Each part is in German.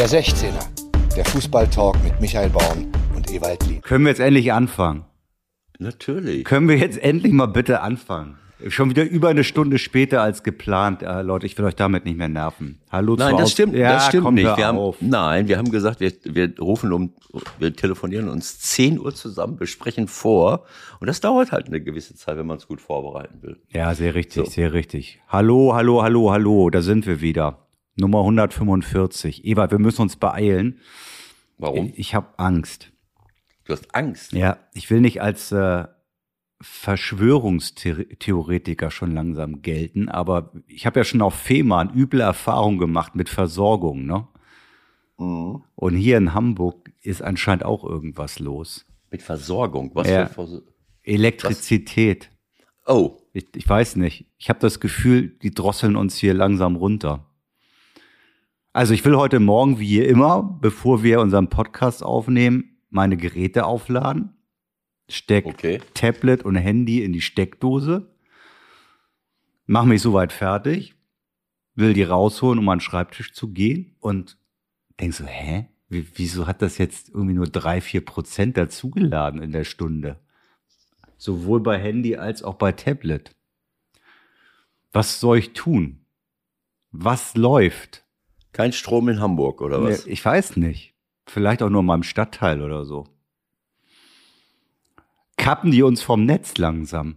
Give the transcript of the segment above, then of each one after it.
Der 16er, der Fußballtalk mit Michael Baum und Ewald Lien. Können wir jetzt endlich anfangen? Natürlich. Können wir jetzt endlich mal bitte anfangen? Schon wieder über eine Stunde später als geplant. Äh, Leute, ich will euch damit nicht mehr nerven. Hallo Nein, das Aus- stimmt, ja, das stimmt nicht. Wir haben, auf. nein, wir haben gesagt, wir, wir rufen um, wir telefonieren uns 10 Uhr zusammen, besprechen vor. Und das dauert halt eine gewisse Zeit, wenn man es gut vorbereiten will. Ja, sehr richtig, So. sehr richtig. Hallo, hallo, hallo, hallo, da sind wir wieder. Nummer 145. Eva, wir müssen uns beeilen. Warum? Ich habe Angst. Du hast Angst. Ja, ich will nicht als äh, Verschwörungstheoretiker schon langsam gelten, aber ich habe ja schon auf Fehmarn üble Erfahrungen gemacht mit Versorgung, ne? Mhm. Und hier in Hamburg ist anscheinend auch irgendwas los. Mit Versorgung. Was Ja. für Vers Elektrizität. Oh, Ich, ich weiß nicht. Ich habe das Gefühl, die drosseln uns hier langsam runter. Also ich will heute Morgen, wie immer, bevor wir unseren Podcast aufnehmen, meine Geräte aufladen. Steck Okay. Tablet und Handy in die Steckdose. Mach mich soweit fertig. Will die rausholen, um an den Schreibtisch zu gehen. Und denk so, hä? Wie, wieso hat das jetzt irgendwie nur drei, vier Prozent dazugeladen in der Stunde? Sowohl bei Handy als auch bei Tablet. Was soll ich tun? Was läuft? Kein Strom in Hamburg oder was? Nee, Ich weiß nicht. Vielleicht auch nur in meinem Stadtteil oder so. Kappen die uns vom Netz langsam?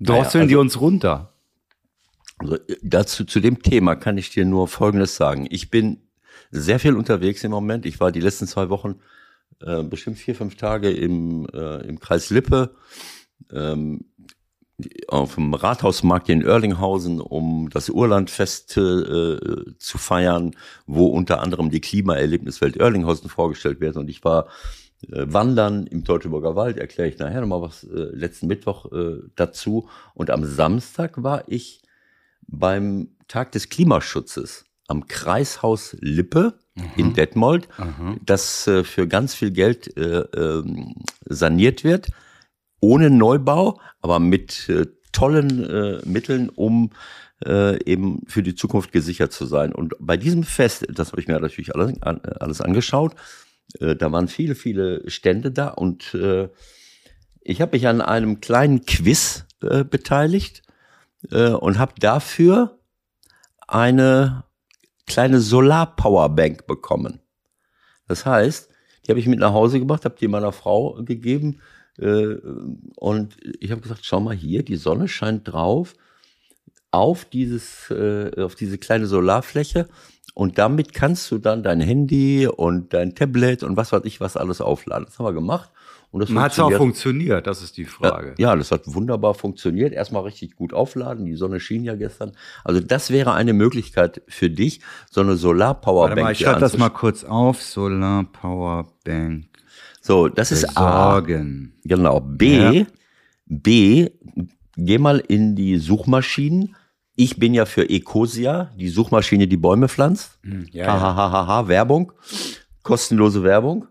Drosseln Naja, die also- uns runter? Also, äh, dazu, zu dem Thema kann ich dir nur Folgendes sagen. Ich bin sehr viel unterwegs im Moment. Ich war die letzten zwei Wochen äh, bestimmt vier, fünf Tage im, äh, im Kreis Lippe, ähm, auf dem Rathausmarkt in Oerlinghausen, um das Urlandfest äh, zu feiern, wo unter anderem die Klimaerlebniswelt Oerlinghausen vorgestellt wird. Und ich war äh, wandern im Teutoburger Wald, erkläre ich nachher nochmal was äh, letzten Mittwoch äh, dazu. Und am Samstag war ich beim Tag des Klimaschutzes am Kreishaus Lippe in Detmold, das äh, für ganz viel Geld äh, ähm, saniert wird, ohne Neubau, aber mit äh, tollen äh, Mitteln, um äh, eben für die Zukunft gesichert zu sein. Und bei diesem Fest, das habe ich mir natürlich alles, an, alles angeschaut, äh, da waren viele, viele Stände da und äh, ich habe mich an einem kleinen Quiz äh, beteiligt äh, und habe dafür eine kleine Solar-Powerbank bekommen. Das heißt, die habe ich mit nach Hause gebracht, habe die meiner Frau gegeben äh, und ich habe gesagt, schau mal hier, die Sonne scheint drauf auf dieses, äh, auf diese kleine Solarfläche und damit kannst du dann dein Handy und dein Tablet und was weiß ich was alles aufladen. Das haben wir gemacht und das Hat es auch funktioniert-? Das ist die Frage. ja, das hat wunderbar funktioniert. Erstmal richtig gut aufladen. Die Sonne schien ja gestern. Also das wäre eine Möglichkeit für dich, so eine Solar-Powerbank. Warte mal, ich schreibe das mal kurz auf. Solar Powerbank So, das ist A. besorgen. Genau. B. Ja. B. Geh mal in die Suchmaschinen. Ich bin ja für Ecosia, die Suchmaschine, die Bäume pflanzt. Hm, Ja, ha, ha, ha, ha, ha, Werbung. Kostenlose Werbung.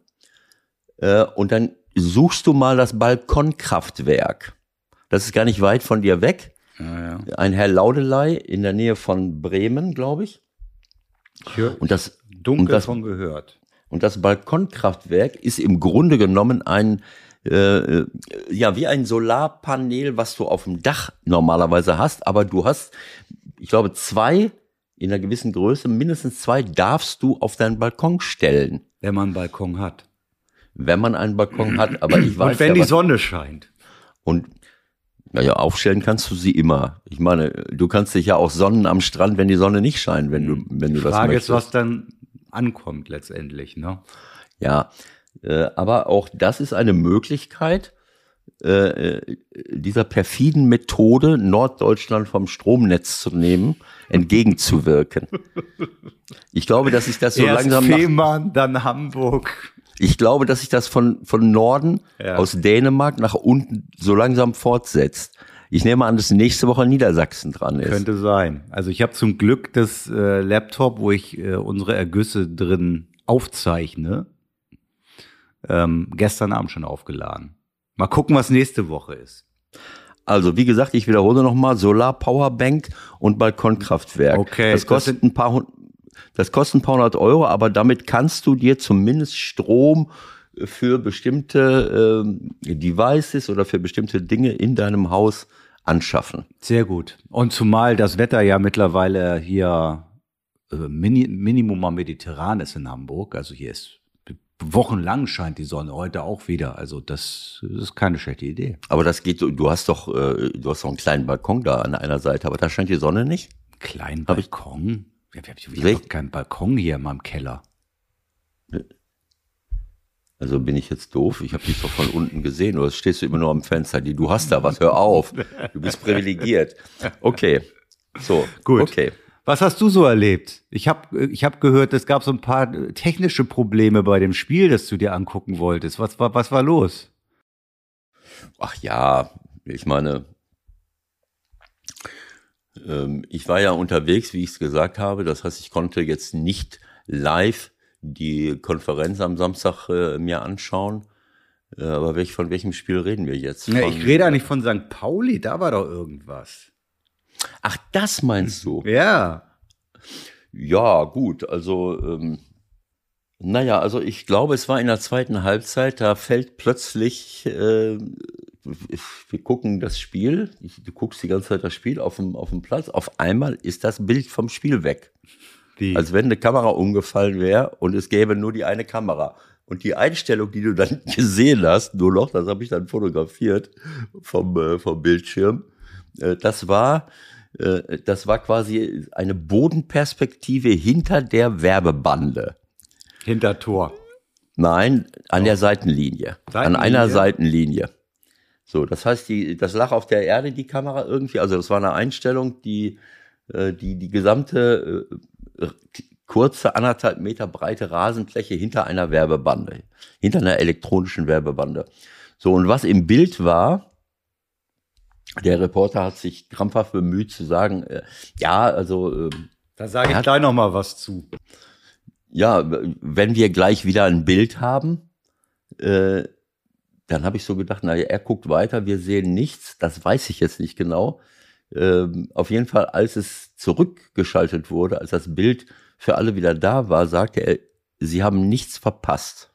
Äh, und dann suchst du mal das Balkonkraftwerk. Das ist gar nicht weit von dir weg. ja, ja. Ein Herr Laudelei in der Nähe von Bremen, glaube ich. Ich Und das, dunkel und das- von gehört. Und das Balkonkraftwerk ist im Grunde genommen ein, äh, äh, ja, wie ein Solarpanel, was du auf dem Dach normalerweise hast, aber du hast, ich glaube, zwei in einer gewissen Größe, mindestens zwei darfst du auf deinen Balkon stellen, Wenn man einen Balkon hat. wenn man einen Balkon hat. Aber ich weiß Und wenn ja, die Sonne scheint. Und naja, aufstellen kannst du sie immer. Ich meine, du kannst dich ja auch sonnen am Strand, wenn die Sonne nicht scheint, wenn du, wenn du das Frage möchtest. ist, was dann ankommt letztendlich. Ne? Ja, äh, aber auch das ist eine Möglichkeit, äh, äh, dieser perfiden Methode, Norddeutschland vom Stromnetz zu nehmen, entgegenzuwirken. Ich glaube, dass ich das so Erst langsam nach, Fehmarn, dann Hamburg. ich glaube, dass sich das von, von Norden Ja. aus Dänemark nach unten so langsam fortsetzt. Ich nehme an, dass nächste Woche Niedersachsen dran ist. Könnte sein. Also ich habe zum Glück das äh, Laptop, wo ich äh, unsere Ergüsse drin aufzeichne, ähm, gestern Abend schon aufgeladen. Mal gucken, was nächste Woche ist. Also, wie gesagt, ich wiederhole nochmal, Solar Powerbank und Balkonkraftwerk. Okay, Das kostet ein paar hundert, Das kostet ein paar hundert Euro, aber damit kannst du dir zumindest Strom für bestimmte ähm, Devices oder für bestimmte Dinge in deinem Haus anschaffen. Sehr gut. Und zumal das Wetter ja mittlerweile hier äh, Mini, Minimum mal mediterran ist in Hamburg. Also hier ist wochenlang scheint die Sonne, heute auch wieder. Also das, das ist keine schlechte Idee. Aber das geht, du hast doch, äh, du hast doch einen kleinen Balkon da an einer Seite, aber da scheint die Sonne nicht. Kleinen Hab ich- Balkon? Ich, ich, ich Wel- habe keinen Balkon hier in meinem Keller. Also bin ich jetzt doof? Ich habe dich doch von unten gesehen oder stehst du immer nur am Fenster? Die, du hast da was, hör auf. Du bist privilegiert. Okay. So, Gut. Okay. Was hast du so erlebt? Ich habe ich hab gehört, es gab so ein paar technische Probleme bei dem Spiel, das du dir angucken wolltest. Was war, was war los? Ach ja, ich meine, ähm, ich war ja unterwegs, wie ich es gesagt habe. Das heißt, ich konnte jetzt nicht live die Konferenz am Samstag äh, mir anschauen. Äh, aber welch, von welchem Spiel reden wir jetzt? Ja, Von- ich rede eigentlich von St. Pauli, da war doch irgendwas. Ach, das meinst du? Ja. Ja, gut, also ähm, naja, also ich glaube, es war in der zweiten Halbzeit, da fällt plötzlich, äh, wir gucken das Spiel, du guckst die ganze Zeit das Spiel auf dem, auf dem Platz, auf einmal ist das Bild vom Spiel weg. Wie? Als wenn eine Kamera umgefallen wäre und es gäbe nur die eine Kamera. Und die Einstellung, die du dann gesehen hast, nur noch, das habe ich dann fotografiert vom, äh, vom Bildschirm, äh, das war, äh, das war quasi eine Bodenperspektive hinter der Werbebande. Hinter Tor. Nein, an der Seitenlinie. An Seitenlinie? einer Seitenlinie. So, das heißt, die, das lag auf der Erde, die Kamera irgendwie. Also das war eine Einstellung, die äh, die, die gesamte äh, kurze, anderthalb Meter breite Rasenfläche hinter einer Werbebande, hinter einer elektronischen Werbebande. So, und was im Bild war, der Reporter hat sich krampfhaft bemüht zu sagen, äh, ja, also äh, Da sage ich hat- gleich noch mal was zu. ja, wenn wir gleich wieder ein Bild haben, äh, dann habe ich so gedacht, naja, er guckt weiter, wir sehen nichts, das weiß ich jetzt nicht genau. Ähm, auf jeden Fall, als es zurückgeschaltet wurde, als das Bild für alle wieder da war, sagte er, sie haben nichts verpasst.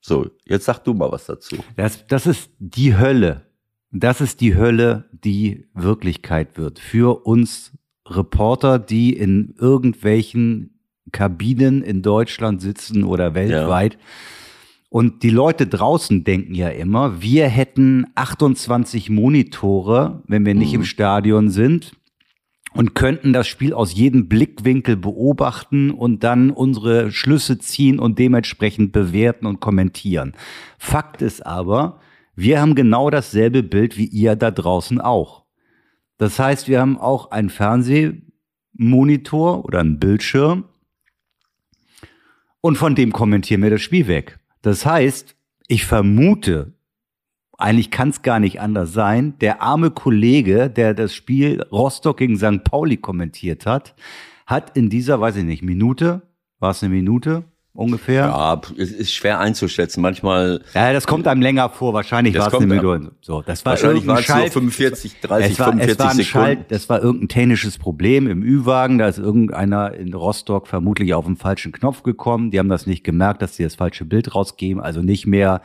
So, jetzt sag du mal was dazu. Das, das ist die Hölle. Das ist die Hölle, die Wirklichkeit wird. Für uns Reporter, die in irgendwelchen Kabinen in Deutschland sitzen oder weltweit. Und die Leute draußen denken ja immer, wir hätten 28 Monitore, wenn wir nicht Mhm. im Stadion sind und könnten das Spiel aus jedem Blickwinkel beobachten und dann unsere Schlüsse ziehen und dementsprechend bewerten und kommentieren. Fakt ist aber, wir haben genau dasselbe Bild wie ihr da draußen auch. Das heißt, wir haben auch einen Fernsehmonitor oder einen Bildschirm und von dem kommentieren wir das Spiel weg. Das heißt, ich vermute, eigentlich kann es gar nicht anders sein, der arme Kollege, der das Spiel Rostock gegen St. Pauli kommentiert hat, hat in dieser, weiß ich nicht, Minute, war es eine Minute ungefähr? Ja, es ist schwer einzuschätzen. Manchmal, Ja, das kommt einem länger vor. Wahrscheinlich war es eine Minute. So, das war wahrscheinlich waren es nur Schalt- 45, 30, es war, 45 es war ein Sekunden. Schalt, das war irgendein technisches Problem im Ü-Wagen. Da ist irgendeiner in Rostock vermutlich auf den falschen Knopf gekommen. Die haben das nicht gemerkt, dass sie das falsche Bild rausgeben. Also nicht mehr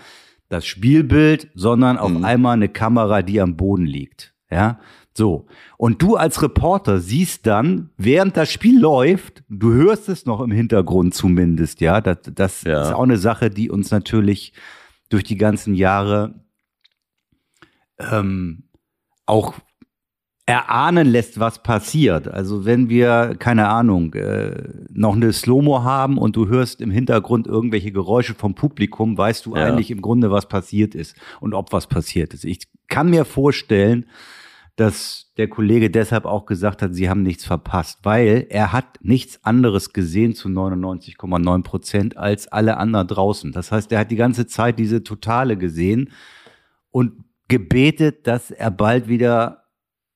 das Spielbild, sondern auf Mhm. einmal eine Kamera, die am Boden liegt. Ja, so. Und du als Reporter siehst dann, während das Spiel läuft, du hörst es noch im Hintergrund zumindest, ja. Das, das Ja. ist auch eine Sache, die uns natürlich durch die ganzen Jahre ähm, auch erahnen lässt, was passiert. Also wenn wir, keine Ahnung, äh, noch eine Slow-Mo haben und du hörst im Hintergrund irgendwelche Geräusche vom Publikum, weißt du Ja. eigentlich im Grunde, was passiert ist und ob was passiert ist. Ich kann mir vorstellen, dass der Kollege deshalb auch gesagt hat, sie haben nichts verpasst, weil er hat nichts anderes gesehen zu 99,9 Prozent als alle anderen draußen. Das heißt, er hat die ganze Zeit diese Totale gesehen und gebetet, dass er bald wieder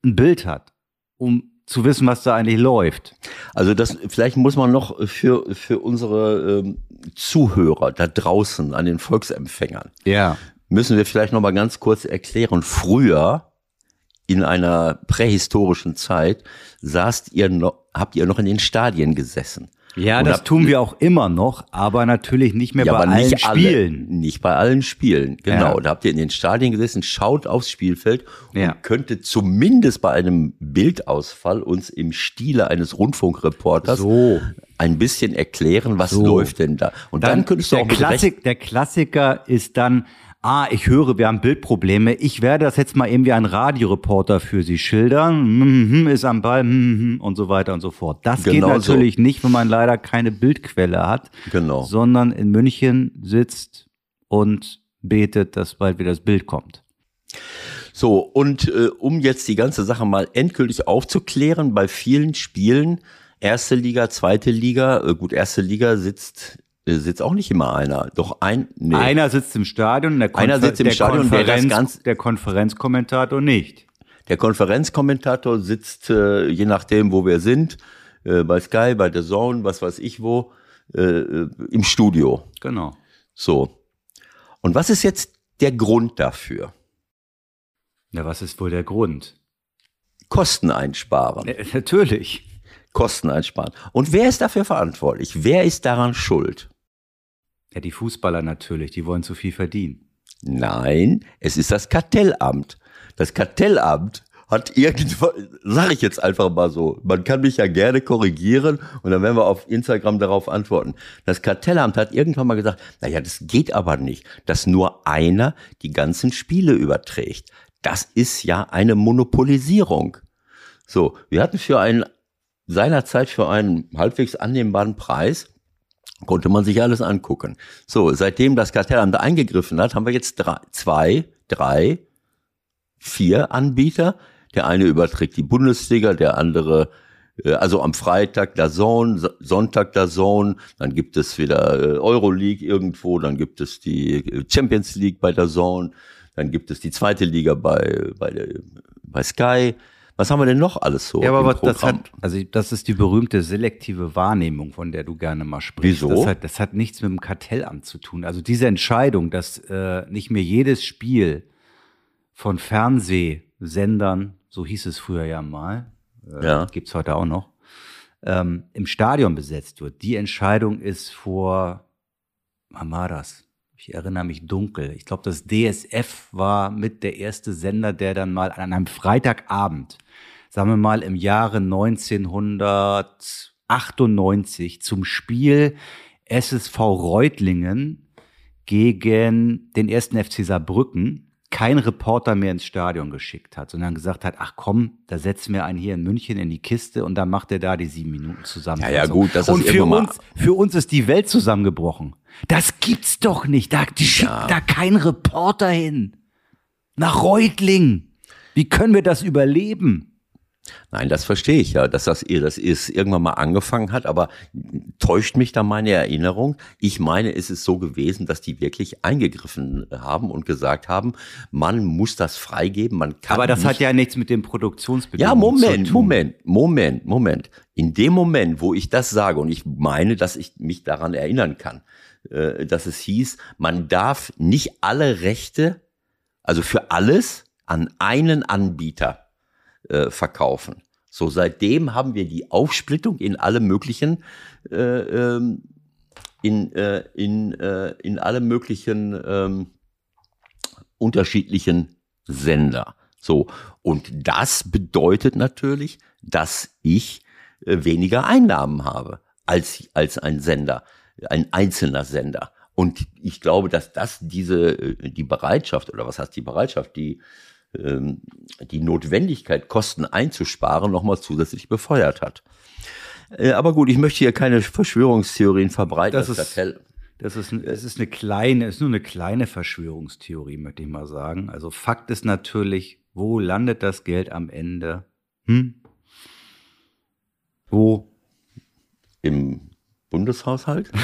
ein Bild hat, um zu wissen, was da eigentlich läuft. Also das, vielleicht muss man noch für, für unsere ähm, Zuhörer da draußen an den Volksempfängern, Ja. müssen wir vielleicht noch mal ganz kurz erklären. Früher, in einer prähistorischen Zeit, saßt ihr noch, habt ihr noch in den Stadien gesessen. Ja, das tun wir auch immer noch, aber natürlich nicht mehr bei aber allen nicht alle, Spielen. Nicht bei allen Spielen, genau. Ja. Da habt ihr in den Stadien gesessen, schaut aufs Spielfeld und Ja. könnte zumindest bei einem Bildausfall uns im Stile eines Rundfunkreporters So. ein bisschen erklären, was So. läuft denn da. Und dann, könntest du der auch Recht Klassik, Der Klassiker ist dann, ah, ich höre, wir haben Bildprobleme. Ich werde das jetzt mal eben wie ein Radioreporter für Sie schildern. Mhm, ist am Ball mhm, und so weiter und so fort. Das geht Genau so. natürlich nicht, wenn man leider keine Bildquelle hat, Genau. sondern in München sitzt und betet, dass bald wieder das Bild kommt. So, und äh, um jetzt die ganze Sache mal endgültig aufzuklären, bei vielen Spielen, erste Liga, zweite Liga, äh, gut, erste Liga sitzt, sitzt auch nicht immer einer. Doch ein, nee. Einer sitzt im Stadion, der, Einer sitzt im der, Stadion, der das ganz- der Konferenzkommentator nicht. Der Konferenzkommentator sitzt, äh, je nachdem, wo wir sind, äh, bei Sky, bei The Zone, was weiß ich wo, äh, äh, im Studio. Genau. So. Und was ist jetzt der Grund dafür? Ja, was ist wohl der Grund? Kosten einsparen. Äh, natürlich. Kosten einsparen. Und wer ist dafür verantwortlich? Wer ist daran schuld? Ja, die Fußballer natürlich, die wollen zu viel verdienen. Nein, es ist das Kartellamt. Das Kartellamt hat irgendwann, sage ich jetzt einfach mal so, man kann mich ja gerne korrigieren und dann werden wir auf Instagram darauf antworten. Das Kartellamt hat irgendwann mal gesagt, naja, das geht aber nicht, dass nur einer die ganzen Spiele überträgt. Das ist ja eine Monopolisierung. So, wir hatten für einen, seinerzeit für einen halbwegs annehmbaren Preis, konnte man sich alles angucken. So, seitdem das Kartellamt da eingegriffen hat, haben wir jetzt drei, zwei, drei, vier Anbieter. Der eine überträgt die Bundesliga, der andere, äh, also am Freitag der Zone, So- Sonntag der Zone, dann gibt es wieder äh, Euroleague irgendwo, dann gibt es die äh, Champions League bei der Zone, dann gibt es die zweite Liga bei, bei, bei Sky. Was haben wir denn noch alles so? Ja, aber das hat, also das ist die berühmte selektive Wahrnehmung, von der du gerne mal sprichst. Wieso? Das hat, das hat nichts mit dem Kartellamt zu tun. Also diese Entscheidung, dass äh, nicht mehr jedes Spiel von Fernsehsendern, so hieß es früher ja mal, äh, Ja. gibt's heute auch noch, ähm, im Stadion besetzt wird. Die Entscheidung ist vor, wann war das? Ich erinnere mich dunkel. Ich glaube, das DSF war mit der erste Sender, der dann mal an einem Freitagabend, sagen wir mal im Jahre 1998 zum Spiel SSV Reutlingen gegen den ersten FC Saarbrücken kein Reporter mehr ins Stadion geschickt hat, sondern gesagt hat, ach komm, da setzen wir einen hier in München in die Kiste und dann macht er da die sieben Minuten zusammen. Ja, ja, gut, das ist und für uns, für uns ist die Welt zusammengebrochen. Das gibt's doch nicht. Da, die schickt da kein Reporter hin. Nach Reutling. Wie können wir das überleben? Nein, das verstehe ich ja, dass das, das ist irgendwann mal angefangen hat, aber täuscht mich da meine Erinnerung? Ich meine, es ist so gewesen, dass die wirklich eingegriffen haben und gesagt haben, man muss das freigeben, man kann Aber das hat ja nichts mit ja, Produktionsbedingungen Moment, zu tun. Moment, Moment, Moment. In dem Moment, wo ich das sage, und ich meine, dass ich mich daran erinnern kann, äh, dass es hieß, man darf nicht alle Rechte, also für alles, an einen Anbieter äh, verkaufen. So, seitdem haben wir die Aufsplittung in alle möglichen, äh, ähm, in, äh, in, äh, in alle möglichen ähm, unterschiedlichen Sender. So, und das bedeutet natürlich, dass ich äh, weniger Einnahmen habe als, als ein Sender, ein einzelner Sender. Und ich glaube, dass das diese, die Bereitschaft, oder was heißt die Bereitschaft, die, ähm, die Notwendigkeit, Kosten einzusparen, nochmal zusätzlich befeuert hat. Äh, Aber gut, ich möchte hier keine Verschwörungstheorien verbreiten. Das ist- Kartell, Das ist, es ist eine kleine, es ist nur eine kleine Verschwörungstheorie, möchte ich mal sagen. Also Fakt ist natürlich, wo landet das Geld am Ende? Hm? Wo? im Bundeshaushalt?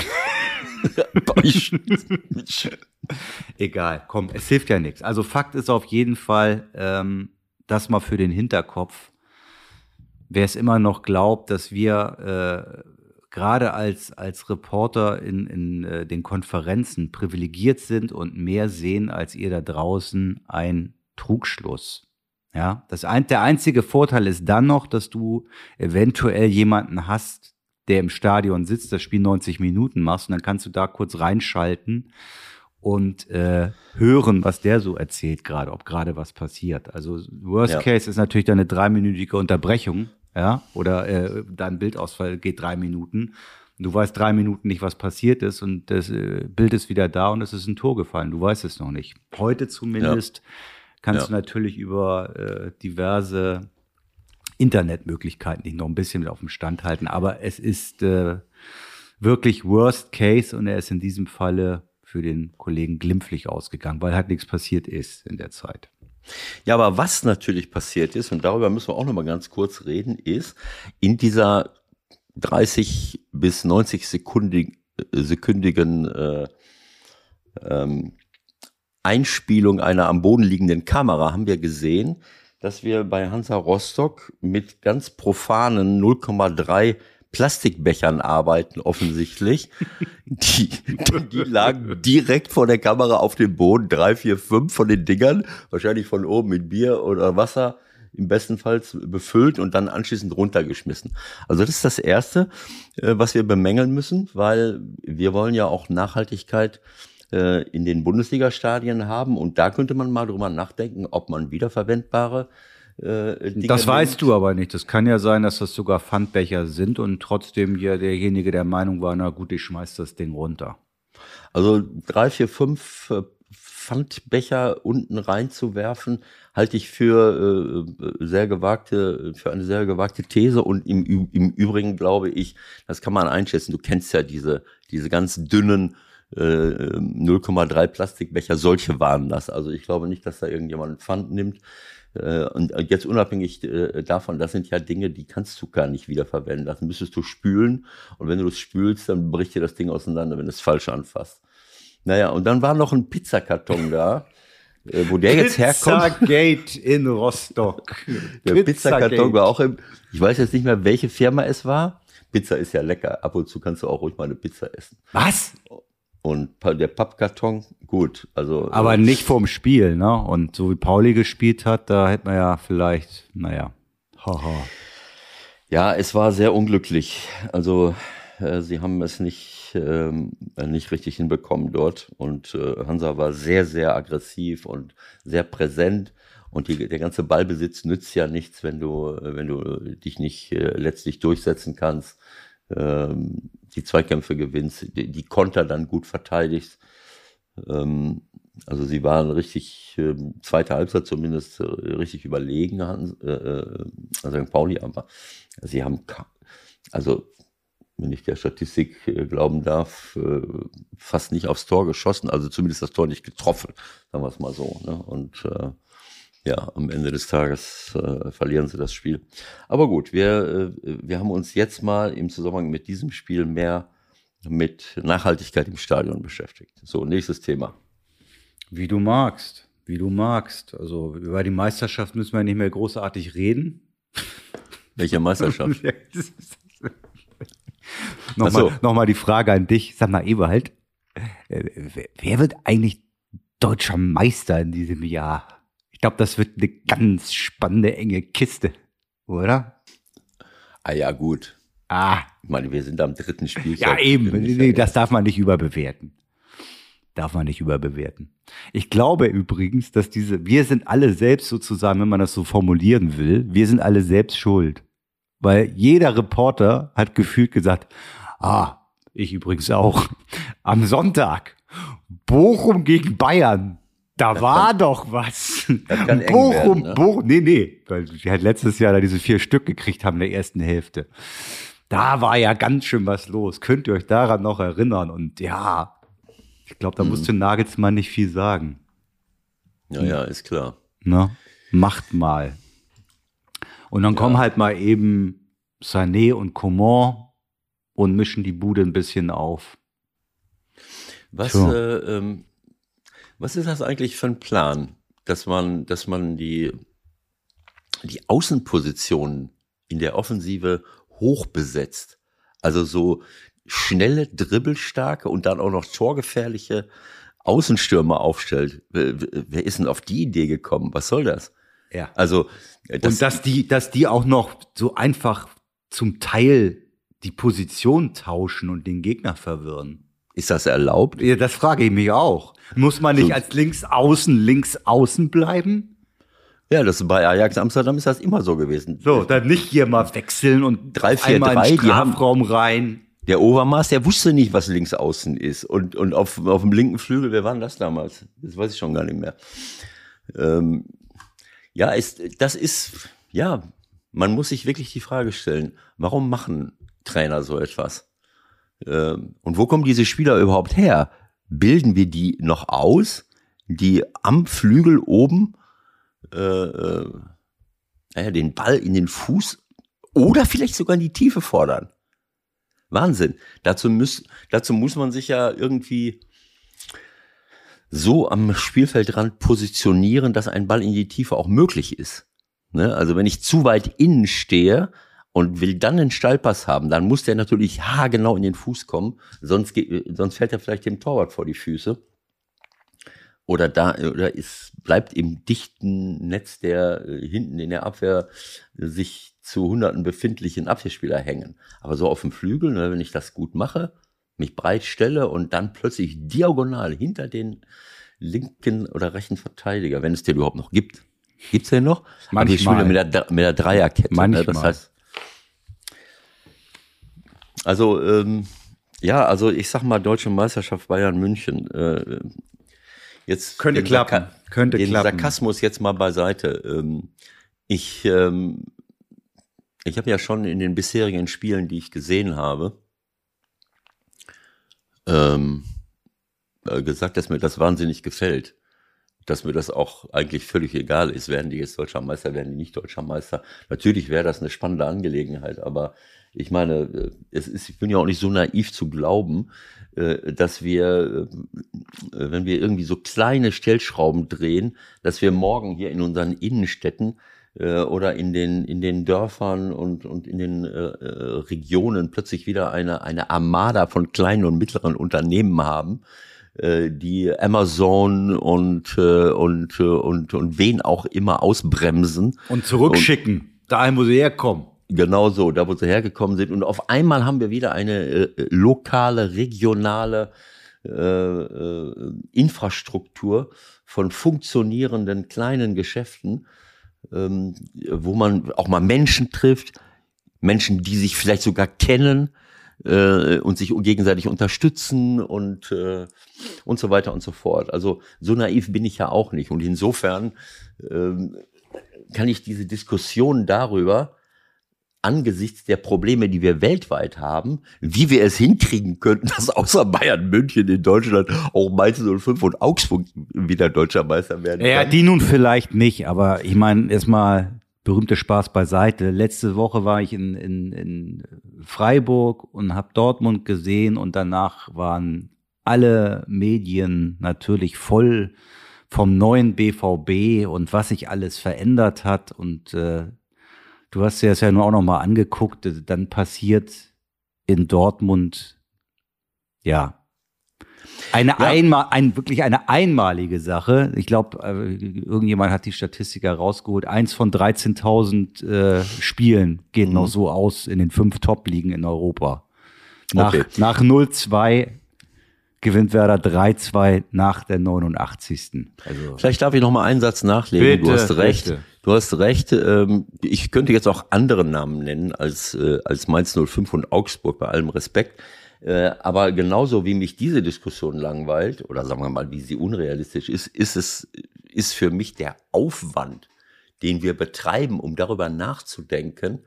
Egal, komm, es hilft ja nichts. Also Fakt ist auf jeden Fall, ähm, das mal für den Hinterkopf. Wer es immer noch glaubt, dass wir äh, gerade als, als Reporter in, in äh, den Konferenzen privilegiert sind und mehr sehen als ihr da draußen, ein Trugschluss. Ja, das ein, der einzige Vorteil ist dann noch, dass du eventuell jemanden hast, der im Stadion sitzt, das Spiel 90 Minuten machst und dann kannst du da kurz reinschalten und äh, hören, was der so erzählt gerade, ob gerade was passiert. Also Worst Ja. Case ist natürlich dann eine dreiminütige Unterbrechung, ja, oder äh, dein Bildausfall geht drei Minuten. Du weißt drei Minuten nicht, was passiert ist und das äh, Bild ist wieder da und es ist ein Tor gefallen. Du weißt es noch nicht. Heute zumindest kannst Ja. du natürlich über äh, diverse Internetmöglichkeiten dich noch ein bisschen mit auf dem Stand halten. Aber es ist äh, wirklich Worst Case und er ist in diesem Falle für den Kollegen glimpflich ausgegangen, weil halt nichts passiert ist in der Zeit. Ja, aber was natürlich passiert ist, und darüber müssen wir auch noch mal ganz kurz reden, ist, in dieser 30 bis 90 Sekunden, sekündigen äh, ähm, Einspielung einer am Boden liegenden Kamera haben wir gesehen, dass wir bei Hansa Rostock mit ganz profanen 0,3 Plastikbechern arbeiten, offensichtlich. Die, die lagen direkt vor der Kamera auf dem Boden, drei, vier, fünf von den Dingern, wahrscheinlich von oben mit Bier oder Wasser, im besten Fall befüllt und dann anschließend runtergeschmissen. Also das ist das Erste, äh, was wir bemängeln müssen, weil wir wollen ja auch Nachhaltigkeit äh, in den Bundesliga-Stadien haben und da könnte man mal drüber nachdenken, ob man wiederverwendbare äh, Dinge Das weißt du aber nicht. Das kann ja sein, dass das sogar Pfandbecher sind und trotzdem ja derjenige der Meinung war, na gut, ich schmeiß das Ding runter. Also drei, vier, fünf äh, Pfandbecher unten reinzuwerfen, halte ich für äh, sehr gewagte, für eine sehr gewagte These. Und im, im Übrigen glaube ich, das kann man einschätzen. Du kennst ja diese, diese ganz dünnen äh, 0,3 Plastikbecher, solche waren das. Also ich glaube nicht, dass da irgendjemand Pfand nimmt. Äh, Und jetzt unabhängig äh, davon, das sind ja Dinge, die kannst du gar nicht wiederverwenden. Das müsstest du spülen. Und wenn du es spülst, dann bricht dir das Ding auseinander, wenn du es falsch anfasst. Naja, und dann war noch ein Pizzakarton da, äh, wo der jetzt herkommt. Pizzagate in Rostock. Der Pizzakarton war auch im, ich weiß jetzt nicht mehr, welche Firma es war. Pizza ist ja lecker. Ab und zu kannst du auch ruhig mal eine Pizza essen. Was? Und der Pappkarton, gut. Also, Aber äh, nicht vorm Spiel, ne? Und so wie Pauli gespielt hat, da hätte man ja vielleicht, naja, haha. Ja, es war sehr unglücklich. Also äh, sie haben es nicht, ähm, nicht richtig hinbekommen dort. Und äh, Hansa war sehr, sehr aggressiv und sehr präsent. Und die, der ganze Ballbesitz nützt ja nichts, wenn du, äh, wenn du dich nicht äh, letztlich durchsetzen kannst, ähm, die Zweikämpfe gewinnst, die, die Konter dann gut verteidigst. Ähm, also sie waren richtig, ähm, zweite Halbzeit zumindest äh, richtig überlegen, Hans, äh, äh, St. Pauli, aber sie haben, also wenn ich der Statistik äh, glauben darf, äh, fast nicht aufs Tor geschossen, also zumindest das Tor nicht getroffen, sagen wir es mal so. Ne? Und äh, ja, am Ende des Tages äh, verlieren sie das Spiel. Aber gut, wir, äh, wir haben uns jetzt mal im Zusammenhang mit diesem Spiel mehr mit Nachhaltigkeit im Stadion beschäftigt. So, nächstes Thema. Wie du magst, wie du magst. Also über die Meisterschaft müssen wir nicht mehr großartig reden. Welche Meisterschaft? Nochmal so. noch mal die Frage an dich. Sag mal, Eberhard, äh, wer wird eigentlich deutscher Meister in diesem Jahr? Ich glaube, das wird eine ganz spannende, enge Kiste, oder? ah ja, gut. Ah, Ich meine, wir sind am dritten Spiel. ja eben. Nee, das darf man nicht überbewerten. Darf man nicht überbewerten. Ich glaube übrigens, dass diese, wir sind alle selbst sozusagen, wenn man das so formulieren will, wir sind alle selbst schuld. Weil jeder Reporter hat gefühlt gesagt, ah, ich übrigens auch, am Sonntag, Bochum gegen Bayern, da war doch was. das kann eng Bochum, werden, ne? Bochum, nee, nee, weil die halt letztes Jahr da diese vier Stück gekriegt haben in der ersten Hälfte. Da war ja ganz schön was los. Könnt ihr euch daran noch erinnern? Und ja, ich glaube, da musste Nagelsmann nicht viel sagen. Ja, ja, ist klar. Ne? Macht mal. Und dann kommen halt mal eben Sané und Coman und mischen die Bude ein bisschen auf. Was, Tja. äh, ähm, was ist das eigentlich für ein Plan, dass man, dass man die, die Außenpositionen in der Offensive hoch besetzt? Also so schnelle, dribbelstarke und dann auch noch torgefährliche Außenstürmer aufstellt. Wer, ist denn auf die Idee gekommen? Was soll das? Ja. Also, äh, das, und dass die, dass die auch noch so einfach zum Teil die Position tauschen und den Gegner verwirren. Ist das erlaubt? Ja, das frage ich mich auch. Muss man nicht So. als links außen, links außen bleiben? Ja, das bei Ajax Amsterdam ist das immer so gewesen. So, dann nicht hier mal wechseln und Drei, vier, einmal drei, in den die haben- Strafraum rein. Der Overmars, der wusste nicht, was links außen ist. Und, und auf, auf dem linken Flügel, wer war denn das damals? Das weiß ich schon gar nicht mehr. Ähm, ja, ist, das ist, ja, man muss sich wirklich die Frage stellen, warum machen Trainer so etwas? Ähm, und wo kommen diese Spieler überhaupt her? Bilden wir die noch aus, die am Flügel oben äh, äh, naja, den Ball in den Fuß oder vielleicht sogar in die Tiefe fordern? Wahnsinn. Dazu muss, dazu muss man sich ja irgendwie so am Spielfeldrand positionieren, dass ein Ball in die Tiefe auch möglich ist. Ne? Also wenn ich zu weit innen stehe und will dann einen Stallpass haben, dann muss der natürlich haargenau in den Fuß kommen, sonst, geht, sonst fällt er vielleicht dem Torwart vor die Füße. Oder da, oder es bleibt im dichten Netz der äh, hinten in der Abwehr äh, sich zu Hunderten befindlichen Abwehrspieler hängen. Aber so auf dem Flügel, ne, wenn ich das gut mache, mich breit stelle und dann plötzlich diagonal hinter den linken oder rechten Verteidiger, wenn es den überhaupt noch gibt. Gibt's den noch? Aber ich Manchmal. spiele mit der, mit der Dreierkette. Ne? Das Manchmal. heißt, also, ähm, ja, also ich sag mal, Deutsche Meisterschaft Bayern München. Äh, jetzt Könnte den klappen. Sarka- Könnte den klappen. Sarkasmus jetzt mal beiseite. Ähm, ich ähm, ich habe ja schon in den bisherigen Spielen, die ich gesehen habe, ähm, äh, gesagt, dass mir das wahnsinnig gefällt. Dass mir das auch eigentlich völlig egal ist, werden die jetzt deutscher Meister, werden die nicht deutscher Meister. Natürlich wäre das eine spannende Angelegenheit, aber ich meine, äh, es ist, ich bin ja auch nicht so naiv zu glauben, äh, dass wir, äh, wenn wir irgendwie so kleine Stellschrauben drehen, dass wir morgen hier in unseren Innenstädten oder in den, in den Dörfern und, und in den äh, Regionen plötzlich wieder eine, eine Armada von kleinen und mittleren Unternehmen haben, äh, die Amazon und, äh, und, und, und wen auch immer ausbremsen. Und zurückschicken. dahin, wo sie herkommen. Genau so, da wo sie hergekommen sind. Und auf einmal haben wir wieder eine äh, lokale, regionale äh, äh, Infrastruktur von funktionierenden kleinen Geschäften, ähm, wo man auch mal Menschen trifft, Menschen, die sich vielleicht sogar kennen äh, und sich gegenseitig unterstützen und äh, und so weiter und so fort. Also so naiv bin ich ja auch nicht. Und insofern ähm, kann ich diese Diskussion darüber angesichts der Probleme, die wir weltweit haben, wie wir es hinkriegen könnten, dass außer Bayern München in Deutschland auch Mainz 05 und Augsburg wieder deutscher Meister werden. Ja, können. die nun vielleicht nicht, aber ich meine, erstmal berühmter Spaß beiseite. Letzte Woche war ich in, in, in Freiburg und habe Dortmund gesehen und danach waren alle Medien natürlich voll vom neuen BVB und was sich alles verändert hat und äh, du hast dir das ja nur auch noch mal angeguckt, dann passiert in Dortmund ja eine einmal, ein, wirklich eine einmalige Sache. Ich glaube, äh, irgendjemand hat die Statistik herausgeholt. Eins von 13.000 äh, Spielen geht noch so aus in den fünf Top-Ligen in Europa. Nach, Okay. nach 0-2 gewinnt Werder 3-2 nach der 89. Also, Vielleicht darf ich noch mal einen Satz nachlegen. Bitte, du hast recht. bitte. Du hast recht. Ähm, ich könnte jetzt auch andere Namen nennen als, äh, als Mainz 05 und Augsburg, bei allem Respekt. Äh, aber genauso wie mich diese Diskussion langweilt, oder sagen wir mal, wie sie unrealistisch ist, ist es, ist für mich der Aufwand, den wir betreiben, um darüber nachzudenken,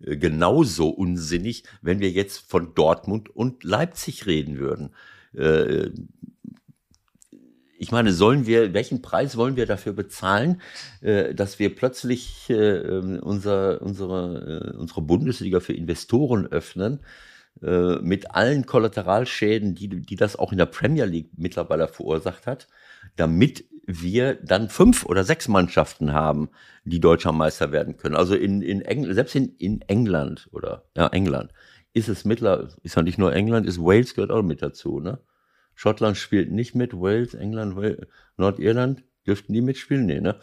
äh, genauso unsinnig, wenn wir jetzt von Dortmund und Leipzig reden würden. Äh, ich meine, sollen wir, welchen Preis wollen wir dafür bezahlen, äh, dass wir plötzlich äh, ähm, unser, unsere, äh, unsere Bundesliga für Investoren öffnen, äh, mit allen Kollateralschäden, die, die das auch in der Premier League mittlerweile verursacht hat, damit wir dann fünf oder sechs Mannschaften haben, die deutscher Meister werden können. Also in, in England, selbst in, in England oder ja, England ist es mittlerweile, ist ja nicht nur England, ist Wales gehört auch mit dazu, ne? Schottland spielt nicht mit, Wales, England, Wales, Nordirland dürften die mitspielen, nee, ne?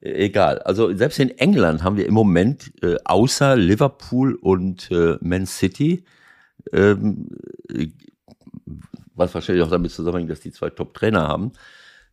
Äh, Egal. Also selbst in England haben wir im Moment äh, außer Liverpool und äh, Man City, ähm, äh, was wahrscheinlich auch damit zusammenhängt, dass die zwei Top-Trainer haben,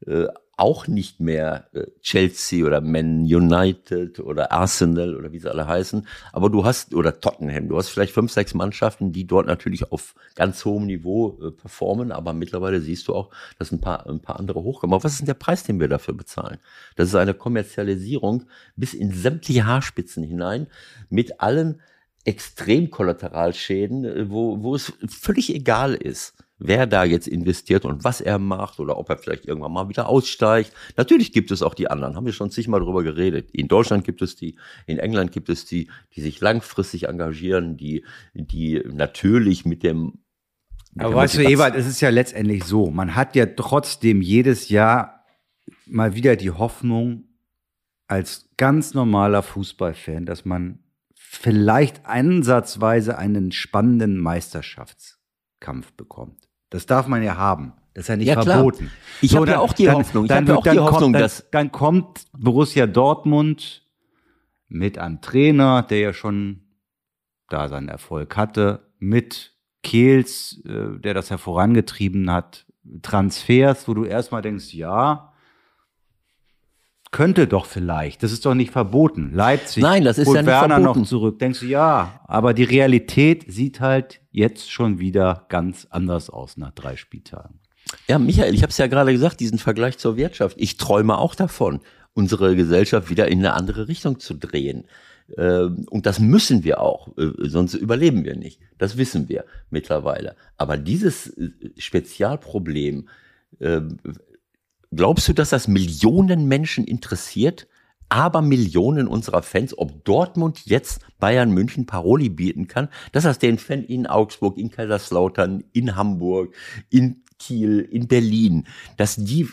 äh, auch nicht mehr äh, Chelsea oder Man United oder Arsenal oder wie sie alle heißen. Aber du hast, oder Tottenham, du hast vielleicht fünf, sechs Mannschaften, die dort natürlich auf ganz hohem Niveau äh, performen. Aber mittlerweile siehst du auch, dass ein paar, ein paar andere hochkommen. Aber was ist denn der Preis, den wir dafür bezahlen? Das ist eine Kommerzialisierung bis in sämtliche Haarspitzen hinein mit allen Extremkollateralschäden, äh, wo, wo es völlig egal ist wer da jetzt investiert und was er macht oder ob er vielleicht irgendwann mal wieder aussteigt. Natürlich gibt es auch die anderen, haben wir schon zigmal drüber geredet. In Deutschland gibt es die, in England gibt es die, die sich langfristig engagieren, die, die natürlich mit dem mit Aber weißt du, Ewald, es ist ja letztendlich so. Man hat ja trotzdem jedes Jahr mal wieder die Hoffnung, als ganz normaler Fußballfan, dass man vielleicht ansatzweise einen spannenden Meisterschaftskampf bekommt. Das darf man ja haben. Das ist ja nicht Ja, klar. verboten. Ich hab ja auch die Hoffnung. Ich hab ja auch die dann Hoffnung, kommt, dann, dass- dann kommt Borussia Dortmund mit einem Trainer, der ja schon da seinen Erfolg hatte, mit Kehls, äh, der das ja vorangetrieben hat, Transfers, wo du erstmal denkst, ja, könnte doch vielleicht, das ist doch nicht verboten. Leipzig, Nein, das ist ja nicht Werner verboten. noch zurück. Denkst du, ja, aber die Realität sieht halt jetzt schon wieder ganz anders aus nach drei Spieltagen. Ja, Michael, ich habe es ja gerade gesagt, diesen Vergleich zur Wirtschaft. Ich träume auch davon, unsere Gesellschaft wieder in eine andere Richtung zu drehen. Ähm, Und das müssen wir auch, äh, sonst überleben wir nicht. Das wissen wir mittlerweile. Aber dieses äh, Spezialproblem, ähm, glaubst du, dass das Millionen Menschen interessiert? Aber Millionen unserer Fans, ob Dortmund jetzt Bayern München Paroli bieten kann, dass das den Fan in Augsburg, in Kaiserslautern, in Hamburg, in Kiel, in Berlin, dass die,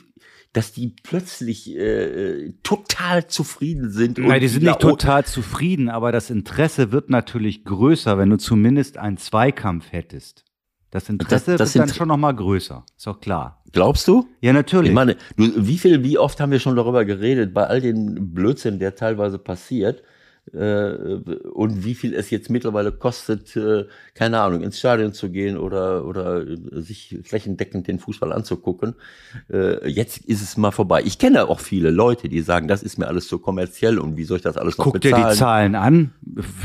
dass die plötzlich äh, total zufrieden sind. Nein, die sind nicht total zufrieden, aber das Interesse wird natürlich größer, wenn du zumindest einen Zweikampf hättest. Das Interesse Das- das wird dann schon noch mal größer. Ist doch klar. Glaubst du? Ja, natürlich. Ich meine, du, wie viel, wie oft haben wir schon darüber geredet, bei all dem Blödsinn, der teilweise passiert, und wie viel es jetzt mittlerweile kostet, äh, keine Ahnung, ins Stadion zu gehen oder, oder äh, sich flächendeckend den Fußball anzugucken. Äh, jetzt ist es mal vorbei. Ich kenne auch viele Leute, die sagen, das ist mir alles so kommerziell und wie soll ich das alles noch Guck dir bezahlen? die Zahlen an,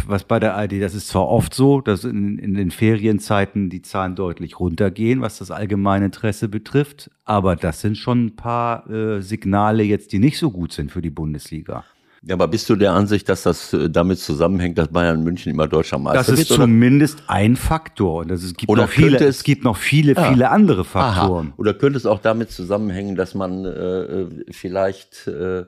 was bei der ARD, das ist zwar oft so, dass in, in den Ferienzeiten die Zahlen deutlich runtergehen, was das allgemeine Interesse betrifft, aber das sind schon ein paar äh, Signale jetzt, die nicht so gut sind für die Bundesliga. Ja, aber bist du der Ansicht, dass das äh, damit zusammenhängt, dass Bayern München immer deutscher Meister Das ist oder? zumindest ein Faktor und es gibt Oder noch viele, es- es gibt noch viele, Ja. viele andere Aha. Faktoren. Oder könnte es auch damit zusammenhängen, dass man äh, äh, vielleicht, äh,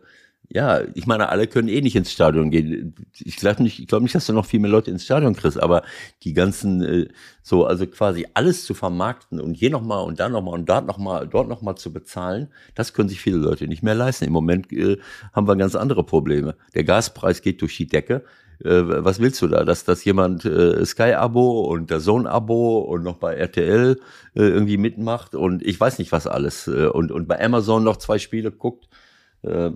ja, ich meine, alle können eh nicht ins Stadion gehen. Ich glaube nicht, ich glaube nicht, dass du noch viel mehr Leute ins Stadion kriegst, aber die ganzen, äh, so, also quasi alles zu vermarkten und hier nochmal und da nochmal und dort nochmal, dort nochmal zu bezahlen, das können sich viele Leute nicht mehr leisten. Im Moment äh, haben wir ganz andere Probleme. Der Gaspreis geht durch die Decke. Äh, was willst du da? Dass, dass jemand äh, Sky-Abo und der Zone-Abo und noch bei RTL äh, irgendwie mitmacht und ich weiß nicht was alles äh, und, und bei Amazon noch zwei Spiele guckt. Äh,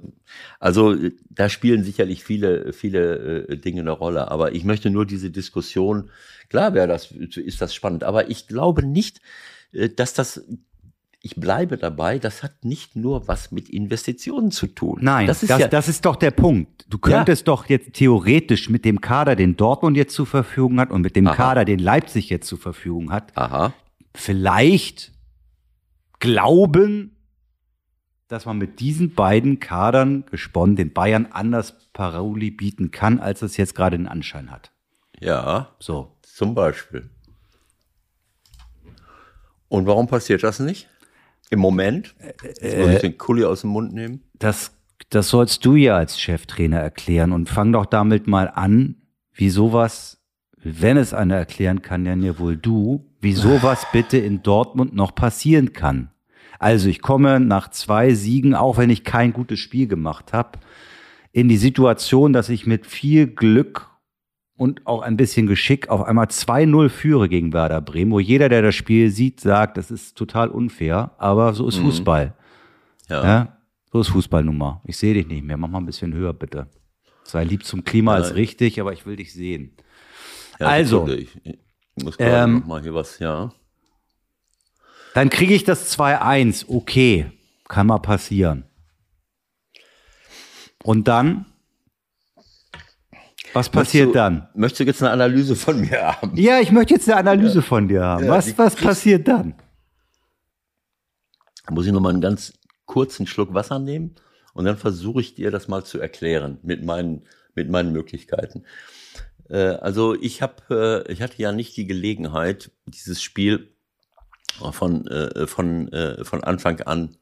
also äh, da spielen sicherlich viele, viele äh, Dinge eine Rolle. Aber ich möchte nur diese Diskussion, klar wäre das, ist das spannend, aber ich glaube nicht, äh, dass das ich bleibe dabei, das hat nicht nur was mit Investitionen zu tun. Nein, das das ist ist, ja, das ist doch der Punkt. Du könntest doch jetzt theoretisch mit dem Kader, den Dortmund jetzt zur Verfügung hat und mit dem Aha. Kader, den Leipzig jetzt zur Verfügung hat, aha. vielleicht glauben, dass man mit diesen beiden Kadern gesponnen den Bayern anders Paroli bieten kann, als es jetzt gerade den Anschein hat. Ja, So. zum Beispiel. Und warum passiert das nicht? Im Moment? Jetzt muss ich den Kuli aus dem Mund nehmen. Das, das sollst du ja als Cheftrainer erklären und fang doch damit mal an, wie sowas, wenn es einer erklären kann, dann ja wohl du, wie sowas bitte in Dortmund noch passieren kann. Also ich komme nach zwei Siegen, auch wenn ich kein gutes Spiel gemacht habe, in die Situation, dass ich mit viel Glück und auch ein bisschen Geschick auf einmal 2-0 führe gegen Werder Bremen, wo jeder, der das Spiel sieht, sagt, das ist total unfair, aber so ist Fußball. Ja. Ja? So ist Fußball nun mal. Ich sehe dich nicht mehr. Mach mal ein bisschen höher, bitte. Sei lieb zum Klima ist richtig, aber ich will dich sehen. Ja, Also, ich, ich muss gerade ähm, noch mal hier was, ja. Dann kriege ich das 2-1. Okay. Kann mal passieren. Und dann? Was passiert Möchtest du, dann? Möchtest du jetzt eine Analyse von mir haben? Ja, ich möchte jetzt eine Analyse von dir haben. Ja, was, was passiert dann? Muss ich noch mal einen ganz kurzen Schluck Wasser nehmen und dann versuche ich dir das mal zu erklären mit meinen mit meinen Möglichkeiten. Äh, also ich habe, äh, ich hatte ja nicht die Gelegenheit, dieses Spiel von äh, von äh, von Anfang an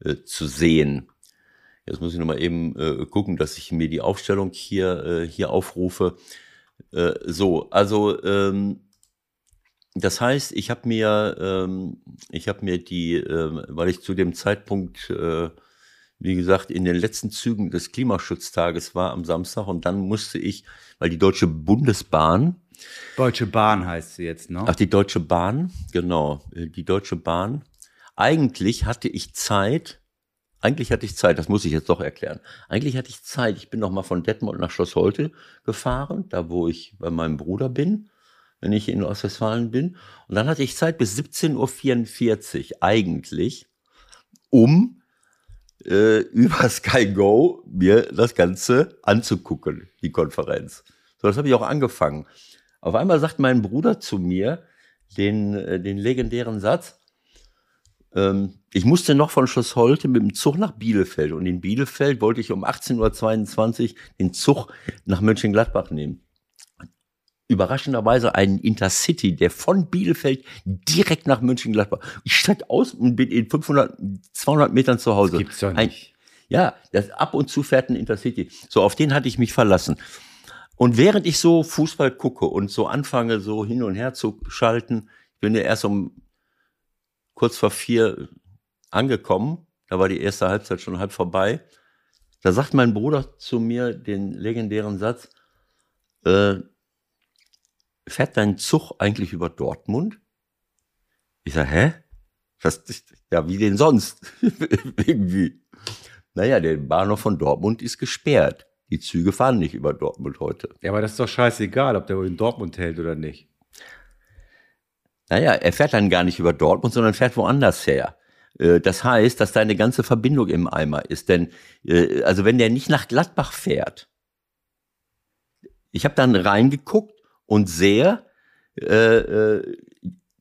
äh, zu sehen. Jetzt muss ich noch mal eben äh, gucken, dass ich mir die Aufstellung hier äh, hier aufrufe. Äh, so, also ähm, das heißt, ich habe mir, ähm, ich habe mir die, ähm, weil ich zu dem Zeitpunkt, wie gesagt, in den letzten Zügen des Klimaschutztages war am Samstag und dann musste ich, weil die Deutsche Bundesbahn, Deutsche Bahn heißt sie jetzt, ne? ach die Deutsche Bahn, genau, äh, die Deutsche Bahn. Eigentlich hatte ich Zeit, eigentlich hatte ich Zeit, das muss ich jetzt doch erklären. Eigentlich hatte ich Zeit, ich bin noch mal von Detmold nach Schloss Holte gefahren, da wo ich bei meinem Bruder bin wenn ich in Ostwestfalen bin. Und dann hatte ich Zeit bis 17.44 Uhr eigentlich, um äh, über Sky Go mir das Ganze anzugucken, die Konferenz. So, das habe ich auch angefangen. Auf einmal sagt mein Bruder zu mir den, äh, den legendären Satz, ähm, ich musste noch von Schloss Holte mit dem Zug nach Bielefeld und in Bielefeld wollte ich um 18.22 Uhr den Zug nach Mönchengladbach nehmen überraschenderweise einen Intercity, der von Bielefeld direkt nach Mönchengladbach. Ich steig aus und bin in 500, 200 Metern zu Hause. Das gibt's doch Ein, nicht. ja, das ab und zu fährt ein Intercity. So, auf den hatte ich mich verlassen. Und während ich so Fußball gucke und so anfange, so hin und her zu schalten, ich bin ja erst um kurz vor vier angekommen, da war die erste Halbzeit schon halb vorbei. Da sagt mein Bruder zu mir den legendären Satz, äh, fährt dein Zug eigentlich über Dortmund? Ich sage, hä? Das, ja, wie denn sonst? Irgendwie. Naja, der Bahnhof von Dortmund ist gesperrt. Die Züge fahren nicht über Dortmund heute. Ja, aber das ist doch scheißegal, ob der in Dortmund hält oder nicht. Naja, er fährt dann gar nicht über Dortmund, sondern fährt woanders her. Äh, Das heißt, dass deine ganze Verbindung im Eimer ist. Denn, äh, also wenn der nicht nach Gladbach fährt, ich habe dann reingeguckt und sehe, äh, äh,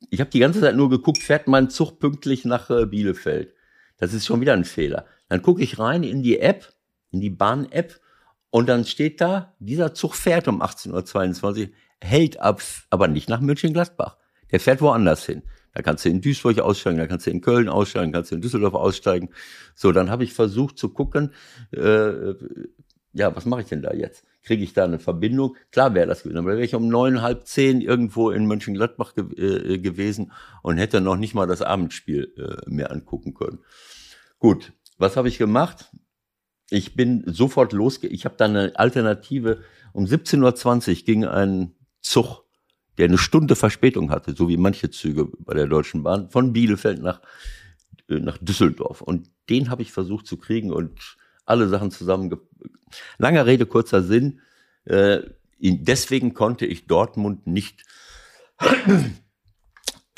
ich habe die ganze Zeit nur geguckt, fährt mein Zug pünktlich nach äh, Bielefeld. Das ist schon wieder ein Fehler. Dann gucke ich rein in die App, in die Bahn-App und dann steht da, dieser Zug fährt um 18.22 Uhr, hält ab, aber nicht nach Mönchengladbach. Der fährt woanders hin. Da kannst du in Duisburg aussteigen, da kannst du in Köln aussteigen, kannst du in Düsseldorf aussteigen. So, dann habe ich versucht zu gucken, äh, ja, was mache ich denn da jetzt? Kriege ich da eine Verbindung? Klar wäre das gewesen, aber wäre ich um neun, halb zehn irgendwo in Mönchengladbach ge äh, gewesen und hätte noch nicht mal das Abendspiel äh, mehr angucken können. Gut, was habe ich gemacht? Ich bin sofort losge... Ich habe dann eine Alternative. Um 17.20 Uhr ging ein Zug, der eine Stunde Verspätung hatte, so wie manche Züge bei der Deutschen Bahn, von Bielefeld nach, äh, nach Düsseldorf. Und den habe ich versucht zu kriegen und alle Sachen zusammen. Langer Rede, kurzer Sinn. Äh, deswegen konnte ich Dortmund nicht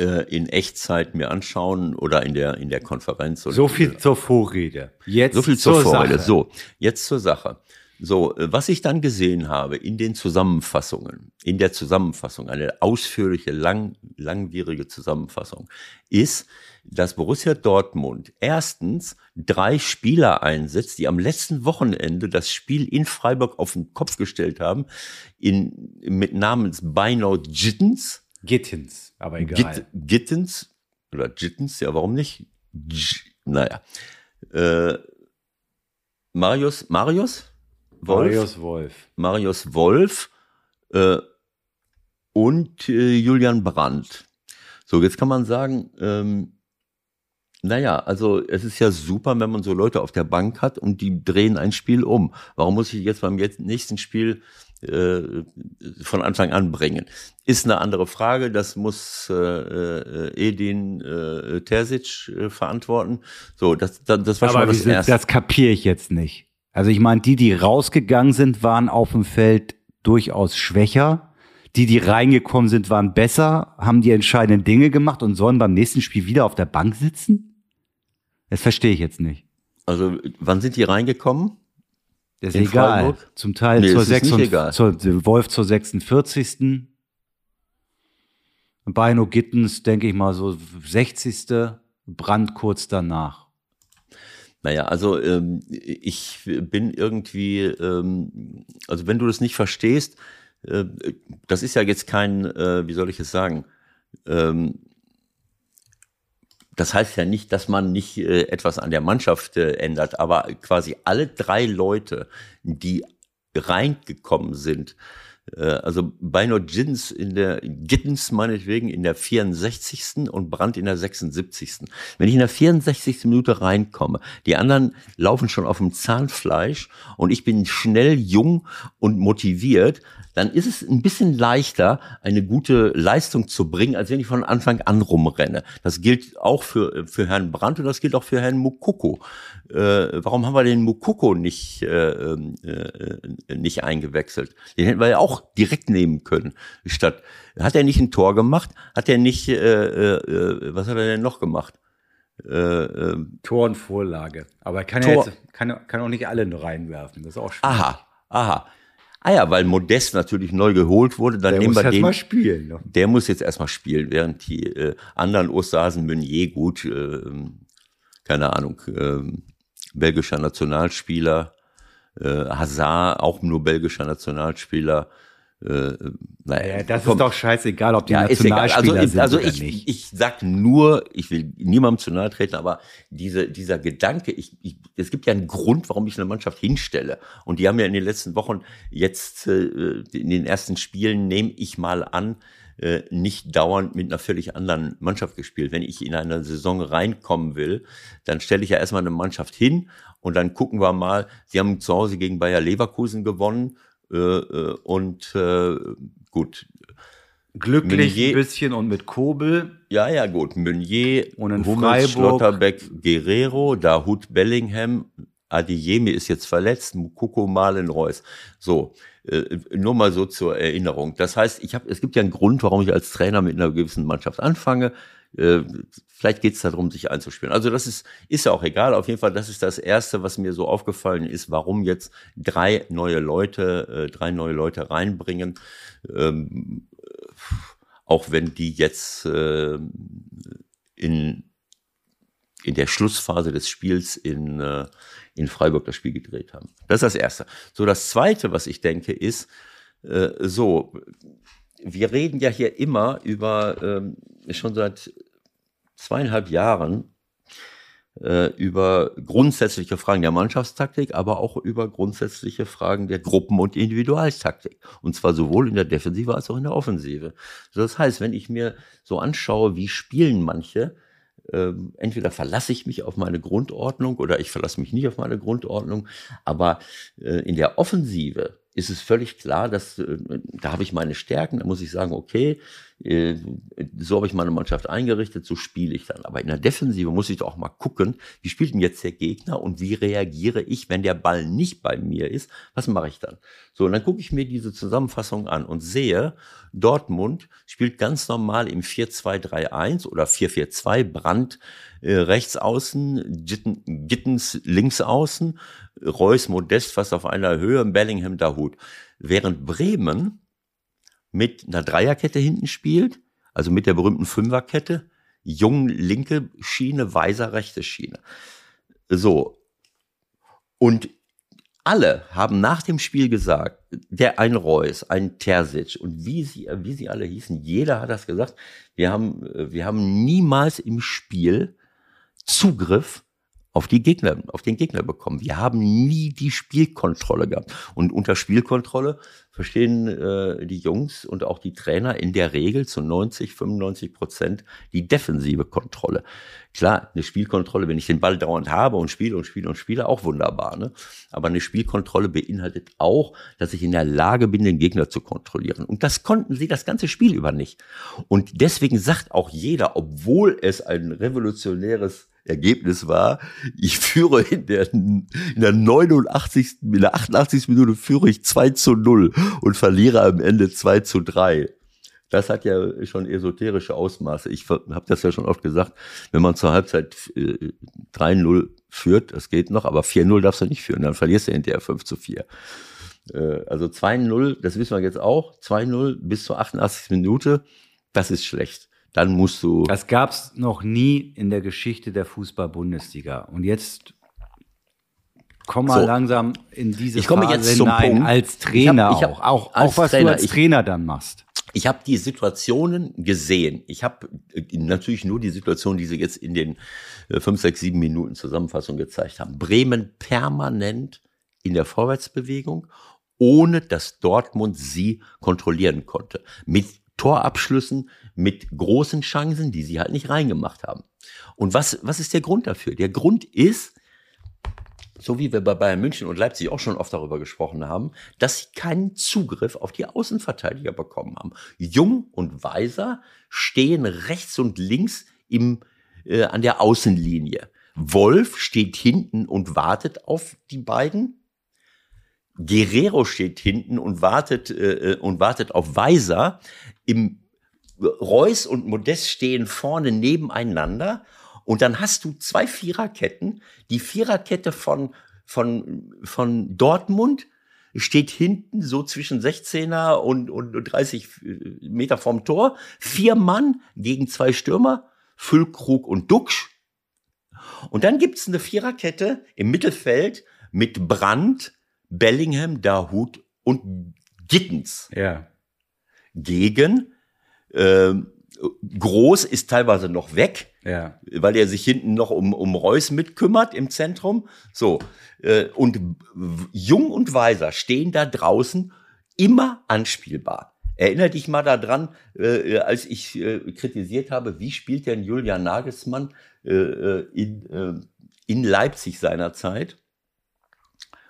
in Echtzeit mir anschauen oder in der, in der Konferenz. Oder So viel zur Vorrede. Jetzt so viel zur, Vorrede. Sache. So, jetzt zur Sache. So, äh, was ich dann gesehen habe in den Zusammenfassungen, in der Zusammenfassung, eine ausführliche, lang, langwierige Zusammenfassung, ist, dass Borussia Dortmund erstens drei Spieler einsetzt, die am letzten Wochenende das Spiel in Freiburg auf den Kopf gestellt haben, in, mit Namens Beinau Gittens, Gittins, aber egal. Gitt, Gittens oder Gittens, ja, warum nicht? G naja. Äh, Marius, Marius? Wolf? Marius Wolf. Marius Wolf äh, und äh, Julian Brandt. So, jetzt kann man sagen, ähm, naja, also es ist ja super, wenn man so Leute auf der Bank hat und die drehen ein Spiel um. Warum muss ich jetzt beim nächsten Spiel äh, von Anfang an bringen. Ist eine andere Frage, das muss äh, äh, Edin äh, Terzic äh, verantworten. So, das, das, das war Aber schon mal das Erste. das kapiere ich jetzt nicht. Also ich meine, die, die rausgegangen sind, waren auf dem Feld durchaus schwächer. Die, die reingekommen sind, waren besser, haben die entscheidenden Dinge gemacht und sollen beim nächsten Spiel wieder auf der Bank sitzen? Das verstehe ich jetzt nicht. Also, wann sind die reingekommen? Das ist In egal. Freiburg? Zum Teil Nee, zur, es ist nicht 46 egal. zur Wolf zur 46. Beino Gittens, denke ich mal, so 60. Brand kurz danach. Naja, also ähm, ich bin irgendwie, ähm, also wenn du das nicht verstehst, äh, das ist ja jetzt kein, äh, wie soll ich es sagen, ähm, das heißt ja nicht, dass man nicht äh, etwas an der Mannschaft äh, ändert, aber quasi alle drei Leute, die reingekommen sind, äh, also Beino Gins in der Gittens meinetwegen in der 64. und Brandt in der 76. Wenn ich in der 64. Minute reinkomme, die anderen laufen schon auf dem Zahnfleisch und ich bin schnell, jung und motiviert, dann ist es ein bisschen leichter, eine gute Leistung zu bringen, als wenn ich von Anfang an rumrenne. Das gilt auch für, für Herrn Brandt und das gilt auch für Herrn Mukoko. Äh, warum haben wir den Mukoko nicht, äh, äh, nicht eingewechselt? Den hätten wir ja auch direkt nehmen können. Statt, hat er nicht ein Tor gemacht? Hat er nicht, äh, äh, was hat er denn noch gemacht? Äh, äh, Tor und Vorlage. Aber er kann, Tor- ja jetzt, kann, kann auch nicht alle reinwerfen. Das ist auch schwierig. aha, aha. Ah ja, weil Modest natürlich neu geholt wurde, dann Der nehmen muss wir jetzt den. mal spielen. Ne? Der muss jetzt erstmal spielen, während die äh, anderen Osterhasen Meunier gut, äh, keine Ahnung, äh, belgischer Nationalspieler, äh, Hazard auch nur belgischer Nationalspieler. Äh, naja, Ja, das komm, ist doch scheißegal, ob die ja. Nationalspieler Also, sind also oder ich, nicht. ich sag nur, ich will niemandem zu nahe treten, aber diese, dieser Gedanke, ich, ich, es gibt ja einen Grund, warum ich eine Mannschaft hinstelle. Und die haben ja in den letzten Wochen jetzt äh, in den ersten Spielen, nehme ich mal an, äh, nicht dauernd mit einer völlig anderen Mannschaft gespielt. Wenn ich in eine Saison reinkommen will, dann stelle ich ja erstmal eine Mannschaft hin und dann gucken wir mal. Sie haben zu Hause gegen Bayer Leverkusen gewonnen und äh, gut, Glücklich Meunier- ein bisschen und mit Kobel. ja, ja, gut. Meunier, Und in Hummels, Freiburg- Schlotterbeck, Guerrero, Dahut Bellingham, Adiyemi ist jetzt verletzt, Mukoko, Malen, Reus. So, äh, nur mal so zur Erinnerung. Das heißt, ich hab, es gibt ja einen Grund, warum ich als Trainer mit einer gewissen Mannschaft anfange. Äh, vielleicht geht es darum, sich einzuspielen. Also das ist, ist ja auch egal. Auf jeden Fall, das ist das Erste, was mir so aufgefallen ist, warum jetzt drei neue Leute, äh, drei neue Leute reinbringen. Ähm, auch wenn die jetzt äh, in, in der Schlussphase des Spiels in, äh, in Freiburg das Spiel gedreht haben. Das ist das Erste. So, das Zweite, was ich denke, ist, äh, so, wir reden ja hier immer über, ähm, schon seit zweieinhalb Jahren, äh, über grundsätzliche Fragen der Mannschaftstaktik, aber auch über grundsätzliche Fragen der Gruppen- und Individualtaktik. Und zwar sowohl in der Defensive als auch in der Offensive. Das heißt, wenn ich mir so anschaue, wie spielen manche, ähm, entweder verlasse ich mich auf meine Grundordnung oder ich verlasse mich nicht auf meine Grundordnung. Aber äh, in der Offensive ist es völlig klar, dass äh, da habe ich meine Stärken, da muss ich sagen, okay, äh, so habe ich meine Mannschaft eingerichtet, so spiele ich dann. Aber in der Defensive muss ich doch auch mal gucken, wie spielt denn jetzt der Gegner und wie reagiere ich, wenn der Ball nicht bei mir ist, was mache ich dann? So, und dann gucke ich mir diese Zusammenfassung an und sehe, Dortmund spielt ganz normal im 4-2-3-1 oder 4-4-2, Brand äh, rechts außen, Gitten, Gittens links außen, Reus Modest fast auf einer Höhe, Bellingham Dahut. Während Bremen mit einer Dreierkette hinten spielt, also mit der berühmten Fünferkette, Jung linke Schiene, Weiser rechte Schiene. So. Und alle haben nach dem Spiel gesagt, der ein Reus, ein Terzic und wie sie, wie sie alle hießen, jeder hat das gesagt, wir haben, wir haben niemals im Spiel Zugriff auf die Gegner, auf den Gegner bekommen. Wir haben nie die Spielkontrolle gehabt. Und unter Spielkontrolle verstehen äh, die Jungs und auch die Trainer in der Regel zu 90, 95 Prozent die defensive Kontrolle. Klar, eine Spielkontrolle, wenn ich den Ball dauernd habe und spiele und spiele und spiele, auch wunderbar. Ne? Aber eine Spielkontrolle beinhaltet auch, dass ich in der Lage bin, den Gegner zu kontrollieren. Und das konnten sie das ganze Spiel über nicht. Und deswegen sagt auch jeder, obwohl es ein revolutionäres Ergebnis war, ich führe in der, in der 89. in der 88. Minute führe ich 2 zu 0 und verliere am Ende 2 zu 3. Das hat ja schon esoterische Ausmaße. Ich habe das ja schon oft gesagt, wenn man zur Halbzeit äh, 3-0 führt, das geht noch, aber 4-0 darfst du nicht führen, dann verlierst du hinterher 5 zu 4. Äh, also 2-0, das wissen wir jetzt auch, 2-0 bis zur 88. Minute, das ist schlecht dann musst du. Das gab es noch nie in der Geschichte der Fußball-Bundesliga. Und jetzt komm mal so. langsam in diese ich komme Phase jetzt zum hinein, Punkt. als Trainer ich hab, ich hab, auch, auch, auch was Trainer, du als Trainer ich, dann machst. Ich habe die Situationen gesehen. Ich habe äh, natürlich nur die Situation, die sie jetzt in den äh, fünf, sechs, sieben Minuten Zusammenfassung gezeigt haben. Bremen permanent in der Vorwärtsbewegung, ohne dass Dortmund sie kontrollieren konnte. Mit Torabschlüssen mit großen Chancen, die sie halt nicht reingemacht haben. Und was, was ist der Grund dafür? Der Grund ist, so wie wir bei Bayern München und Leipzig auch schon oft darüber gesprochen haben, dass sie keinen Zugriff auf die Außenverteidiger bekommen haben. Jung und Weiser stehen rechts und links im, äh, an der Außenlinie. Wolf steht hinten und wartet auf die beiden. Guerrero steht hinten und wartet äh, äh und wartet auf Weiser. Im Reus und Modest stehen vorne nebeneinander und dann hast du zwei Viererketten. Die Viererkette von, von, von Dortmund steht hinten so zwischen 16er und, und 30 Meter vom Tor. Vier Mann gegen zwei Stürmer, Füllkrug und Duxch. Und dann gibt's eine Viererkette im Mittelfeld mit Brandt, Bellingham, Dahut und Gittens. Ja. Gegen ähm, Groß ist teilweise noch weg, ja. weil er sich hinten noch um, um Reus mitkümmert im Zentrum. So. Äh, und Jung und Weiser stehen da draußen immer anspielbar. Erinner dich mal daran, äh, als ich äh, kritisiert habe, wie spielt denn Julian Nagelsmann äh, äh in, äh, in Leipzig seinerzeit?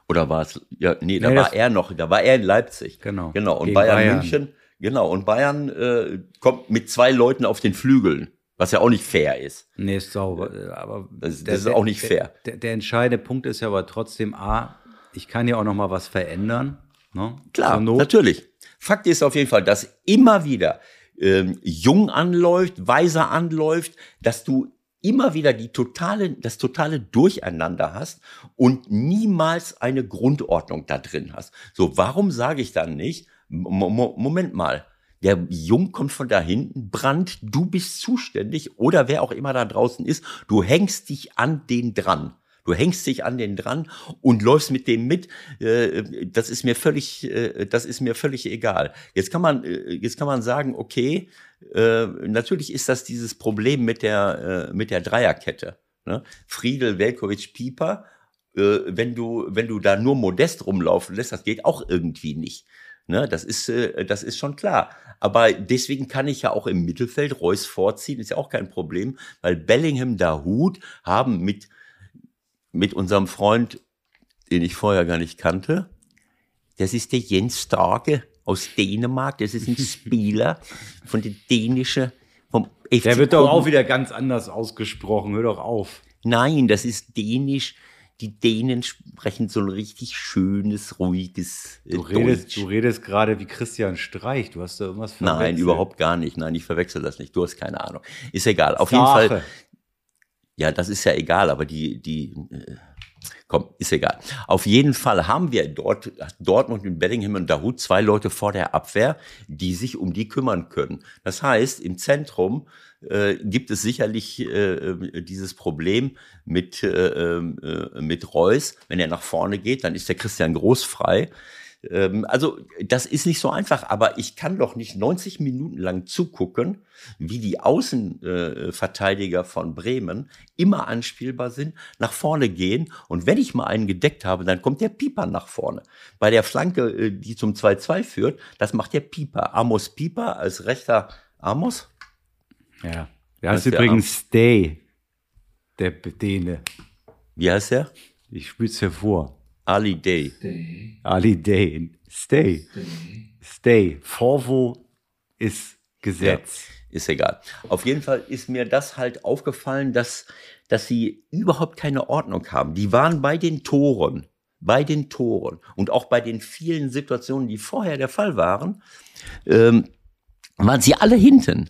Oder war es, ja, nee, da nee, war er noch, da war er in Leipzig. Genau. Genau. Und Bayern, Bayern München Genau, und Bayern äh, kommt mit zwei Leuten auf den Flügeln, was ja auch nicht fair ist. Nee, ist sauber. Äh, aber das, das ist auch nicht fair. Der, der, der, entscheidende Punkt ist ja aber trotzdem, A, ich kann ja auch noch mal was verändern. Ne? Klar, natürlich. Fakt ist auf jeden Fall, dass immer wieder ähm, jung anläuft, weiser anläuft, dass du immer wieder die totale, das totale Durcheinander hast und niemals eine Grundordnung da drin hast. So, warum sage ich dann nicht, Moment mal, der Jung kommt von da hinten, Brand, du bist zuständig oder wer auch immer da draußen ist, du hängst dich an den dran. Du hängst dich an den dran und läufst mit dem mit. Äh, das ist mir völlig, äh, das ist mir völlig egal. Jetzt kann man, äh, jetzt kann man sagen, okay, natürlich ist das dieses Problem mit der, mit der Dreierkette. Ne? Friedel, Velkovic, Pieper. Wenn du, wenn du da nur modest rumlaufen lässt, das geht auch irgendwie nicht. Ne, das ist, äh, das ist schon klar. Aber deswegen kann ich ja auch im Mittelfeld Reus vorziehen, ist ja auch kein Problem, weil Bellingham, Dahut haben mit, mit unserem Freund, den ich vorher gar nicht kannte, das ist der Jens Starke aus Dänemark, das ist ein Spieler von der dänischen, vom FC Der wird doch auch wieder ganz anders ausgesprochen, hör doch auf. Nein, das ist dänisch, die Dänen sprechen so ein richtig schönes, ruhiges äh, du redest, Deutsch. Du redest gerade wie Christian Streich. Du hast da irgendwas verwechselt. Nein, überhaupt gar nicht. Nein, ich verwechsel das nicht. Du hast keine Ahnung. Ist egal. Auf Sache. jeden Fall. Ja, das ist ja egal, aber die, die, äh, komm, ist egal. Auf jeden Fall haben wir dort, Dortmund und Bellingham und Dahut zwei Leute vor der Abwehr, die sich um die kümmern können. Das heißt, im Zentrum äh, gibt es sicherlich äh, dieses Problem mit, äh, äh, mit Reus. Wenn er nach vorne geht, dann ist der Christian Groß frei. Ähm, also das ist nicht so einfach, aber ich kann doch nicht 90 Minuten lang zugucken, wie die Außenverteidiger von Bremen immer anspielbar sind, nach vorne gehen und wenn ich mal einen gedeckt habe, dann kommt der Pieper nach vorne. Bei der Flanke, äh, die zum 2-2 führt, das macht der Pieper. Amos Pieper als rechter Amos. Ja. Der heißt übrigens Stay, der Däne. Wie heißt der? Ich spül's hervor. Ali Day. Stay. Ali Day. Stay. Stay. Stay. Vorwo ist Gesetz. Ja, ist egal. Auf jeden Fall ist mir das halt aufgefallen, dass, dass sie überhaupt keine Ordnung haben. Die waren bei den Toren, bei den Toren und auch bei den vielen Situationen, die vorher der Fall waren, ähm, waren sie alle hinten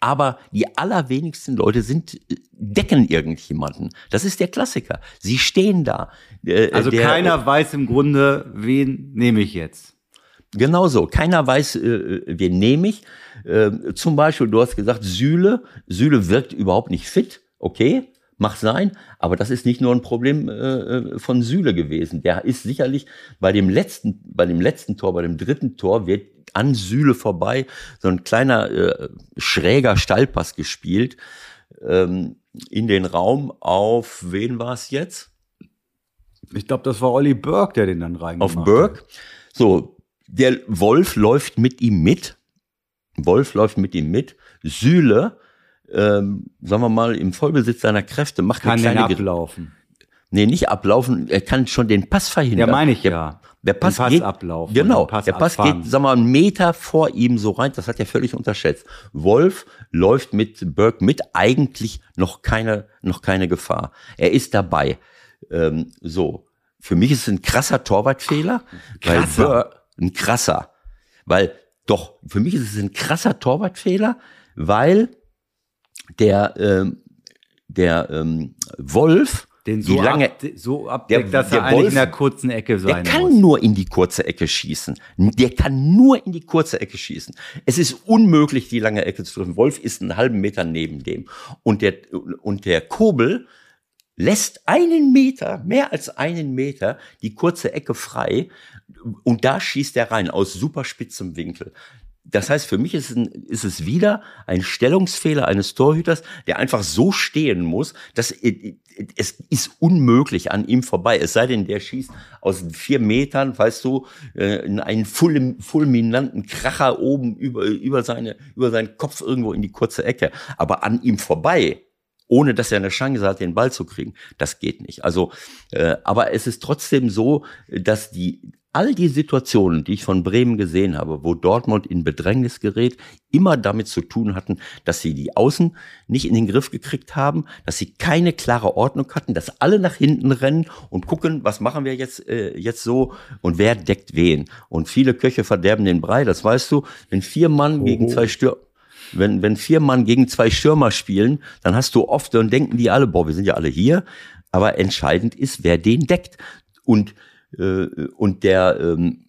aber die allerwenigsten Leute sind äh, decken irgendjemanden. Das ist der Klassiker. Sie stehen da. Äh, also der, keiner weiß im Grunde, wen nehme ich jetzt. Genau so. Keiner weiß, äh, wen nehme ich. Äh, zum Beispiel, du hast gesagt, Sühle. Sühle wirkt überhaupt nicht fit. Okay, Macht sein, aber das ist nicht nur ein Problem äh, äh, von Süle gewesen. Der ist sicherlich bei dem letzten, bei dem letzten Tor, bei dem dritten Tor wird an Süle vorbei so ein kleiner äh, schräger Stallpass gespielt ähm, in den Raum auf wen war es jetzt? Ich glaube, das war Olli Burke, der den dann reingemacht Auf Burke. So, der Wolf läuft mit ihm mit. Wolf läuft mit ihm mit. Süle ähm, sagen wir mal, im Vollbesitz seiner Kräfte macht kann eine kleine ablaufen. Nee, nicht ablaufen, er kann schon den Pass verhindern. Ja, meine ich ja. Der Pass, Pass geht. Genau, Pass der Pass abfahren. geht, wir mal, einen Meter vor ihm so rein, das hat er völlig unterschätzt. Wolf läuft mit Burke mit, eigentlich noch keine, noch keine Gefahr. Er ist dabei. Ähm, so. Für mich ist es ein krasser Torwartfehler, krasser. weil Burke, ein krasser. Weil, doch, für mich ist es ein krasser Torwartfehler, weil der, ähm, der ähm, Wolf, den so, lange, ab, so abdeckt, der, dass er eigentlich Wolf, in der kurzen Ecke sein Der kann muss. nur in die kurze Ecke schießen. Der kann nur in die kurze Ecke schießen. Es ist unmöglich, die lange Ecke zu treffen. Wolf ist einen halben Meter neben dem. Und der, und der Kobel lässt einen Meter, mehr als einen Meter, die kurze Ecke frei. Und da schießt er rein aus super spitzem Winkel das heißt, für mich ist, ein, ist, es wieder ein Stellungsfehler eines Torhüters, der einfach so stehen muss, dass es ist unmöglich an ihm vorbei. Es sei denn, der schießt aus vier Metern, weißt du, äh, einen fulminanten Kracher oben über, über, seine, über seinen Kopf irgendwo in die kurze Ecke. Aber an ihm vorbei, ohne dass er eine Chance hat, den Ball zu kriegen. Das geht nicht. Also, äh, aber es ist trotzdem so, dass die all die Situationen, die ich von Bremen gesehen habe, wo Dortmund in Bedrängnis gerät, immer damit zu tun hatten, dass sie die Außen nicht in den Griff gekriegt haben, dass sie keine klare Ordnung hatten, dass alle nach hinten rennen und gucken, was machen wir jetzt äh, jetzt so und wer deckt wen. Und viele Köche verderben den Brei, das weißt du, wenn vier Mann oh. gegen zwei Stürmer wenn, wenn vier Mann gegen zwei Stürmer spielen, dann hast du oft, dann denken die alle, boah, wir sind ja alle hier. Aber entscheidend ist, wer den deckt. Und und der ähm,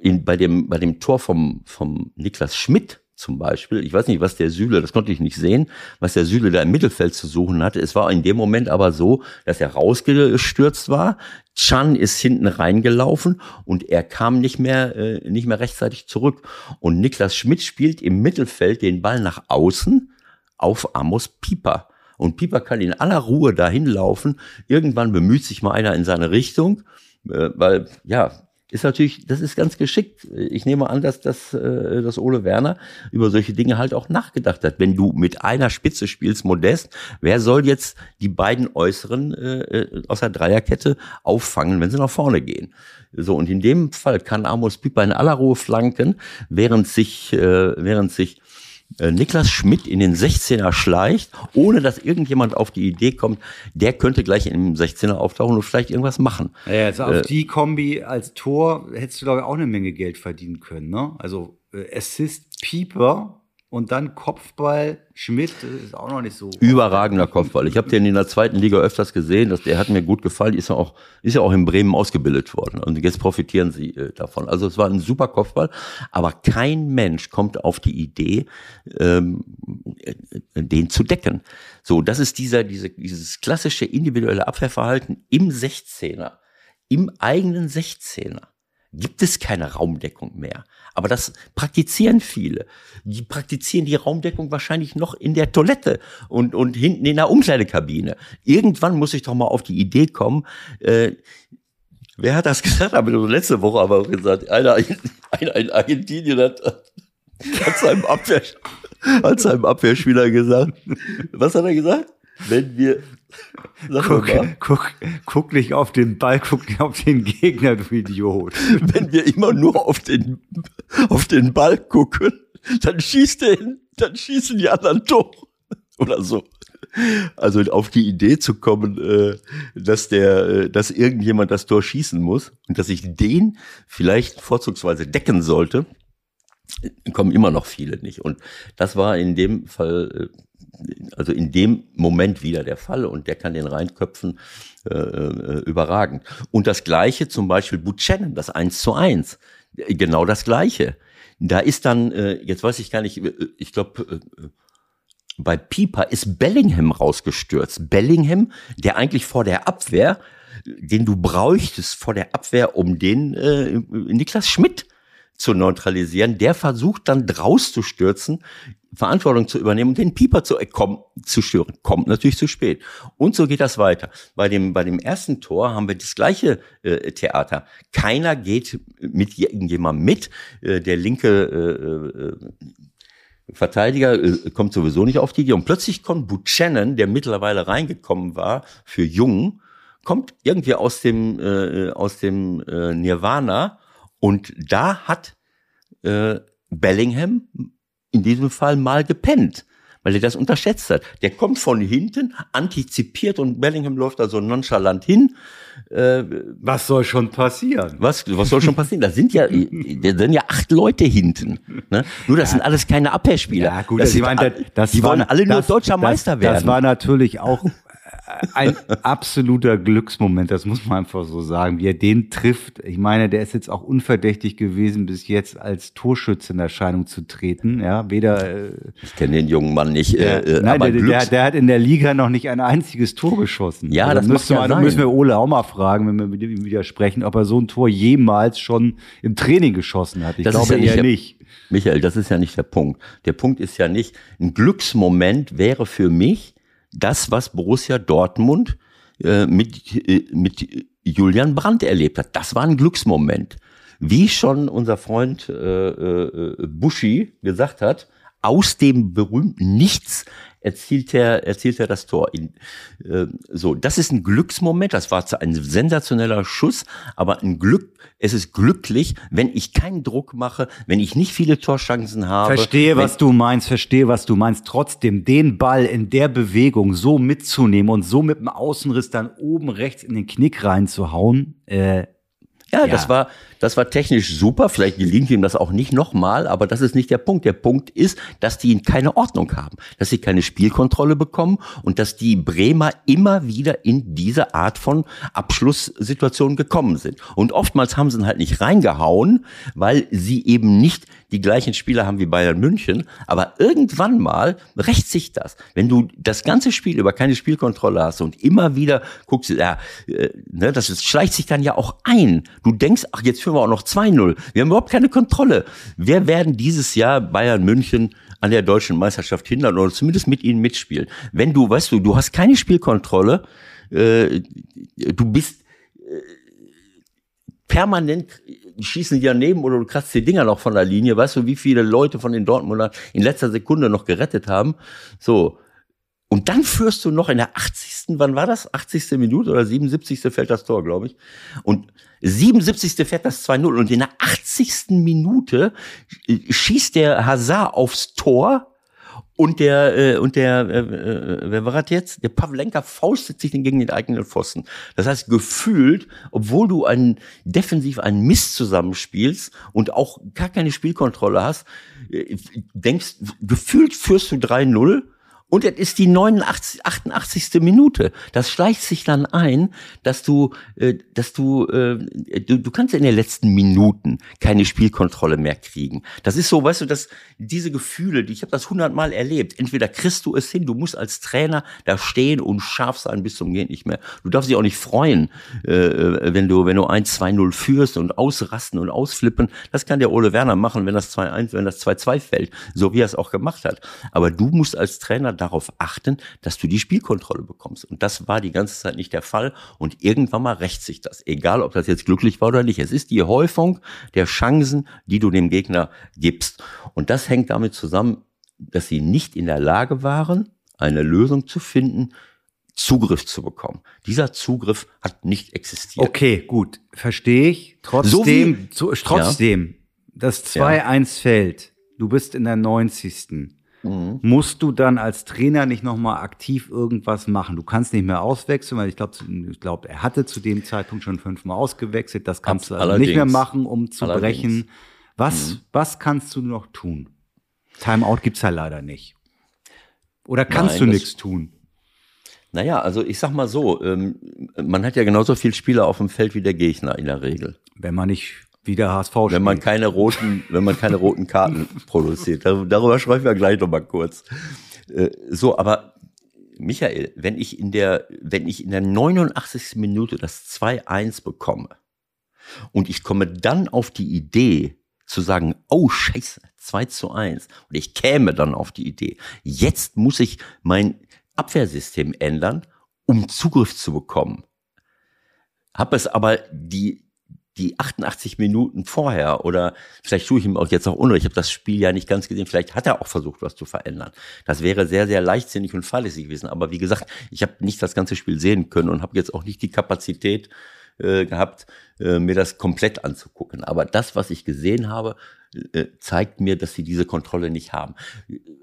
in, bei, dem, bei dem Tor vom, vom Niklas Schmidt zum Beispiel, ich weiß nicht, was der Süle, das konnte ich nicht sehen, was der Süle da im Mittelfeld zu suchen hatte. Es war in dem Moment aber so, dass er rausgestürzt war. Chan ist hinten reingelaufen und er kam nicht mehr, äh, nicht mehr rechtzeitig zurück. Und Niklas Schmidt spielt im Mittelfeld den Ball nach außen auf Amos Pieper. Und Pieper kann in aller Ruhe dahin laufen. Irgendwann bemüht sich mal einer in seine Richtung äh, weil, ja, ist natürlich, das ist ganz geschickt. Ich nehme an, dass das, äh, dass Ole Werner über solche Dinge halt auch nachgedacht hat. Wenn du mit einer Spitze spielst, Modest, wer soll jetzt die beiden Äußeren äh, äh aus der Dreierkette auffangen, wenn sie nach vorne gehen? So, und in dem Fall kann Amos Pieper in aller Ruhe flanken, während sich, äh, während sich Niklas Schmidt in den 16er schleicht, ohne dass irgendjemand auf die Idee kommt, der könnte gleich im 16er auftauchen und vielleicht irgendwas machen. Ja, also auf äh, die Kombi als Tor hättest du, glaube ich, auch eine Menge Geld verdienen können. Ne? Also äh, Assist Pieper und dann Kopfball Schmidt ist auch noch nicht so. Überragender Kopfball. Ich habe den in der zweiten Liga öfters gesehen. Dass der hat mir gut gefallen. Ist ja auch, ist ja auch in Bremen ausgebildet worden. Und jetzt profitieren sie äh, davon. Also es war ein super Kopfball. Aber kein Mensch kommt auf die Idee, ähm, äh, den zu decken. So, das ist dieser, diese, dieses klassische individuelle Abwehrverhalten im 16er. Im eigenen 16er. gibt es keine Raumdeckung mehr. Aber das praktizieren viele. Die praktizieren die Raumdeckung wahrscheinlich noch in der Toilette und, und hinten in der Umkleidekabine. Irgendwann muss ich doch mal auf die Idee kommen, äh, wer hat das gesagt? Aber letzte Woche aber auch gesagt, einer, einer in Argentinien hat, hat seinem Abwehr, hat seinem Abwehrspieler gesagt, was hat er gesagt? Wenn wir, guck, guck, guck nicht auf den Ball, guck nicht auf den Gegner, du Idiot. Wenn wir immer nur auf den, auf den Ball gucken, dann schießt er hin, dann schießen die anderen Tor. Oder so. Also auf die Idee zu kommen, äh, dass der, äh, dass irgendjemand das Tor schießen muss und dass ich den vielleicht vorzugsweise decken sollte, kommen immer noch viele nicht. Und das war in dem Fall äh, also in dem Moment wieder der Fall und der kann den reinköpfen äh, äh, überragend. Und das gleiche zum Beispiel Buchanan, das 1 zu 1, genau das gleiche. Da ist dann, äh, jetzt weiß ich gar nicht, äh, ich glaube, äh, bei Pieper ist Bellingham rausgestürzt. Bellingham, der eigentlich vor der Abwehr, den du bräuchtest vor der Abwehr, um den äh, Niklas Schmidt zu neutralisieren, der versucht dann draus zu stürzen, Verantwortung zu übernehmen und den Pieper zu, äh, komm, zu stören. Kommt natürlich zu spät. Und so geht das weiter. Bei dem, bei dem ersten Tor haben wir das gleiche äh, Theater. Keiner geht mit irgendjemandem mit. Äh, der linke äh, äh, Verteidiger äh, kommt sowieso nicht auf die Idee. Und plötzlich kommt Buchanan, der mittlerweile reingekommen war für Jung, kommt irgendwie aus dem, äh, aus dem äh, Nirvana und da hat äh, Bellingham in diesem Fall mal gepennt, weil er das unterschätzt hat. Der kommt von hinten, antizipiert und Bellingham läuft da so nonchalant hin. Äh, was soll schon passieren? Was, was soll schon passieren? Da sind ja, da sind ja acht Leute hinten. Ne? Nur das ja. sind alles keine Abwehrspieler. Ja, gut, das, ich meine, das die wollen alle nur deutscher das, Meister werden. Das war natürlich auch ein absoluter Glücksmoment, das muss man einfach so sagen, wie er den trifft. Ich meine, der ist jetzt auch unverdächtig gewesen, bis jetzt als Torschütze in Erscheinung zu treten. Ja, weder. Äh, ich kenne den jungen Mann nicht. Äh, äh nein, der, der, der, hat in der Liga noch nicht ein einziges Tor geschossen. Ja, also das müsste ja man, müssen wir Ole auch mal fragen, wenn wir mit ihm widersprechen, ob er so ein Tor jemals schon im Training geschossen hat. Ich das glaube ja eher nicht. Michael, das ist ja nicht der Punkt. Der Punkt ist ja nicht, ein Glücksmoment wäre für mich, das, was Borussia Dortmund äh, mit, äh, mit Julian Brandt erlebt hat. Das war ein Glücksmoment. Wie schon unser Freund äh, äh, Buschi gesagt hat, aus dem berühmten Nichts erzielt er, erzielt er das Tor. In, äh, so, das ist ein Glücksmoment. Das war zwar ein sensationeller Schuss, aber ein Glück. Es ist glücklich, wenn ich keinen Druck mache, wenn ich nicht viele Torchancen habe. Verstehe, was du meinst. Verstehe, was du meinst. Trotzdem den Ball in der Bewegung so mitzunehmen und so mit dem Außenriss dann oben rechts in den Knick reinzuhauen. Äh, ja, ja, das war, das war technisch super. Vielleicht gelingt ihm das auch nicht nochmal, aber das ist nicht der Punkt. Der Punkt ist, dass die keine Ordnung haben, dass sie keine Spielkontrolle bekommen und dass die Bremer immer wieder in diese Art von Abschlusssituation gekommen sind. Und oftmals haben sie ihn halt nicht reingehauen, weil sie eben nicht die gleichen Spieler haben wie Bayern München, aber irgendwann mal rächt sich das. Wenn du das ganze Spiel über keine Spielkontrolle hast und immer wieder guckst, ja, äh, ne, das schleicht sich dann ja auch ein. Du denkst, ach, jetzt führen wir auch noch 2-0. Wir haben überhaupt keine Kontrolle. Wir werden dieses Jahr Bayern München an der deutschen Meisterschaft hindern oder zumindest mit ihnen mitspielen. Wenn du, weißt du, du hast keine Spielkontrolle, äh, du bist äh, permanent schießen die daneben oder du kratzt die Dinger noch von der Linie. Weißt du, wie viele Leute von den Dortmunder in letzter Sekunde noch gerettet haben? So. Und dann führst du noch in der 80. Wann war das? 80. Minute oder 77. fällt das Tor, glaube ich. Und 77. fährt das 2-0 und in der 80. Minute schießt der Hazard aufs Tor und der, äh, und der, äh, äh, wer war das jetzt? Der Pavlenka faustet sich gegen den eigenen Pfosten. Das heißt, gefühlt, obwohl du einen defensiv einen Mist zusammenspielst und auch gar keine Spielkontrolle hast, äh, denkst, gefühlt führst du 3-0 Und es ist die 89, 88. Minute. Das schleicht sich dann ein, dass du, äh, dass du, äh, du, du kannst in den letzten Minuten keine Spielkontrolle mehr kriegen. Das ist so, weißt du, dass diese Gefühle, ich habe das hundertmal erlebt. Entweder kriegst du es hin, du musst als Trainer da stehen und scharf sein bis zum Gehen nicht mehr. Du darfst dich auch nicht freuen, äh, wenn du, wenn du 1-2-0 führst und ausrasten und ausflippen. Das kann der Ole Werner machen, wenn das 2-1, wenn das 2-2 fällt, so wie er es auch gemacht hat. Aber du musst als Trainer darauf achten, dass du die Spielkontrolle bekommst. Und das war die ganze Zeit nicht der Fall. Und irgendwann mal rächt sich das. Egal, ob das jetzt glücklich war oder nicht. Es ist die Häufung der Chancen, die du dem Gegner gibst. Und das hängt damit zusammen, dass sie nicht in der Lage waren, eine Lösung zu finden, Zugriff zu bekommen. Dieser Zugriff hat nicht existiert. Okay, gut, verstehe ich. Trotzdem, so wie, trotzdem, ja. das 2-1 ja. fällt. Du bist in der 90. Mhm. Musst du dann als Trainer nicht nochmal aktiv irgendwas machen? Du kannst nicht mehr auswechseln, weil ich glaube, ich glaub, er hatte zu dem Zeitpunkt schon fünfmal ausgewechselt. Das kannst Abs du also nicht mehr machen, um zu allerdings. brechen. Was, mhm. was kannst du noch tun? Timeout gibt's ja leider nicht. Oder kannst Nein, du nichts tun? Naja, also ich sag mal so, ähm, man hat ja genauso viele Spieler auf dem Feld wie der Gegner in der Regel. Wenn man nicht wie der HSV spielt. Wenn man keine roten, wenn man keine roten Karten produziert. Darüber sprechen wir gleich noch mal kurz. Äh, so, aber Michael, wenn ich in der, wenn ich in der 89. Minute das 2-1 bekomme und ich komme dann auf die Idee zu sagen, oh Scheiße, 2 zu 1 und ich käme dann auf die Idee, jetzt muss ich mein Abwehrsystem ändern, um Zugriff zu bekommen. Habe es aber die die 88 Minuten vorher oder vielleicht tue ich ihm auch jetzt auch unrecht, ich habe das Spiel ja nicht ganz gesehen, vielleicht hat er auch versucht, was zu verändern. Das wäre sehr, sehr leichtsinnig und fahrlässig gewesen. Aber wie gesagt, ich habe nicht das ganze Spiel sehen können und habe jetzt auch nicht die Kapazität äh, gehabt, äh, mir das komplett anzugucken. Aber das, was ich gesehen habe, äh, zeigt mir, dass sie diese Kontrolle nicht haben.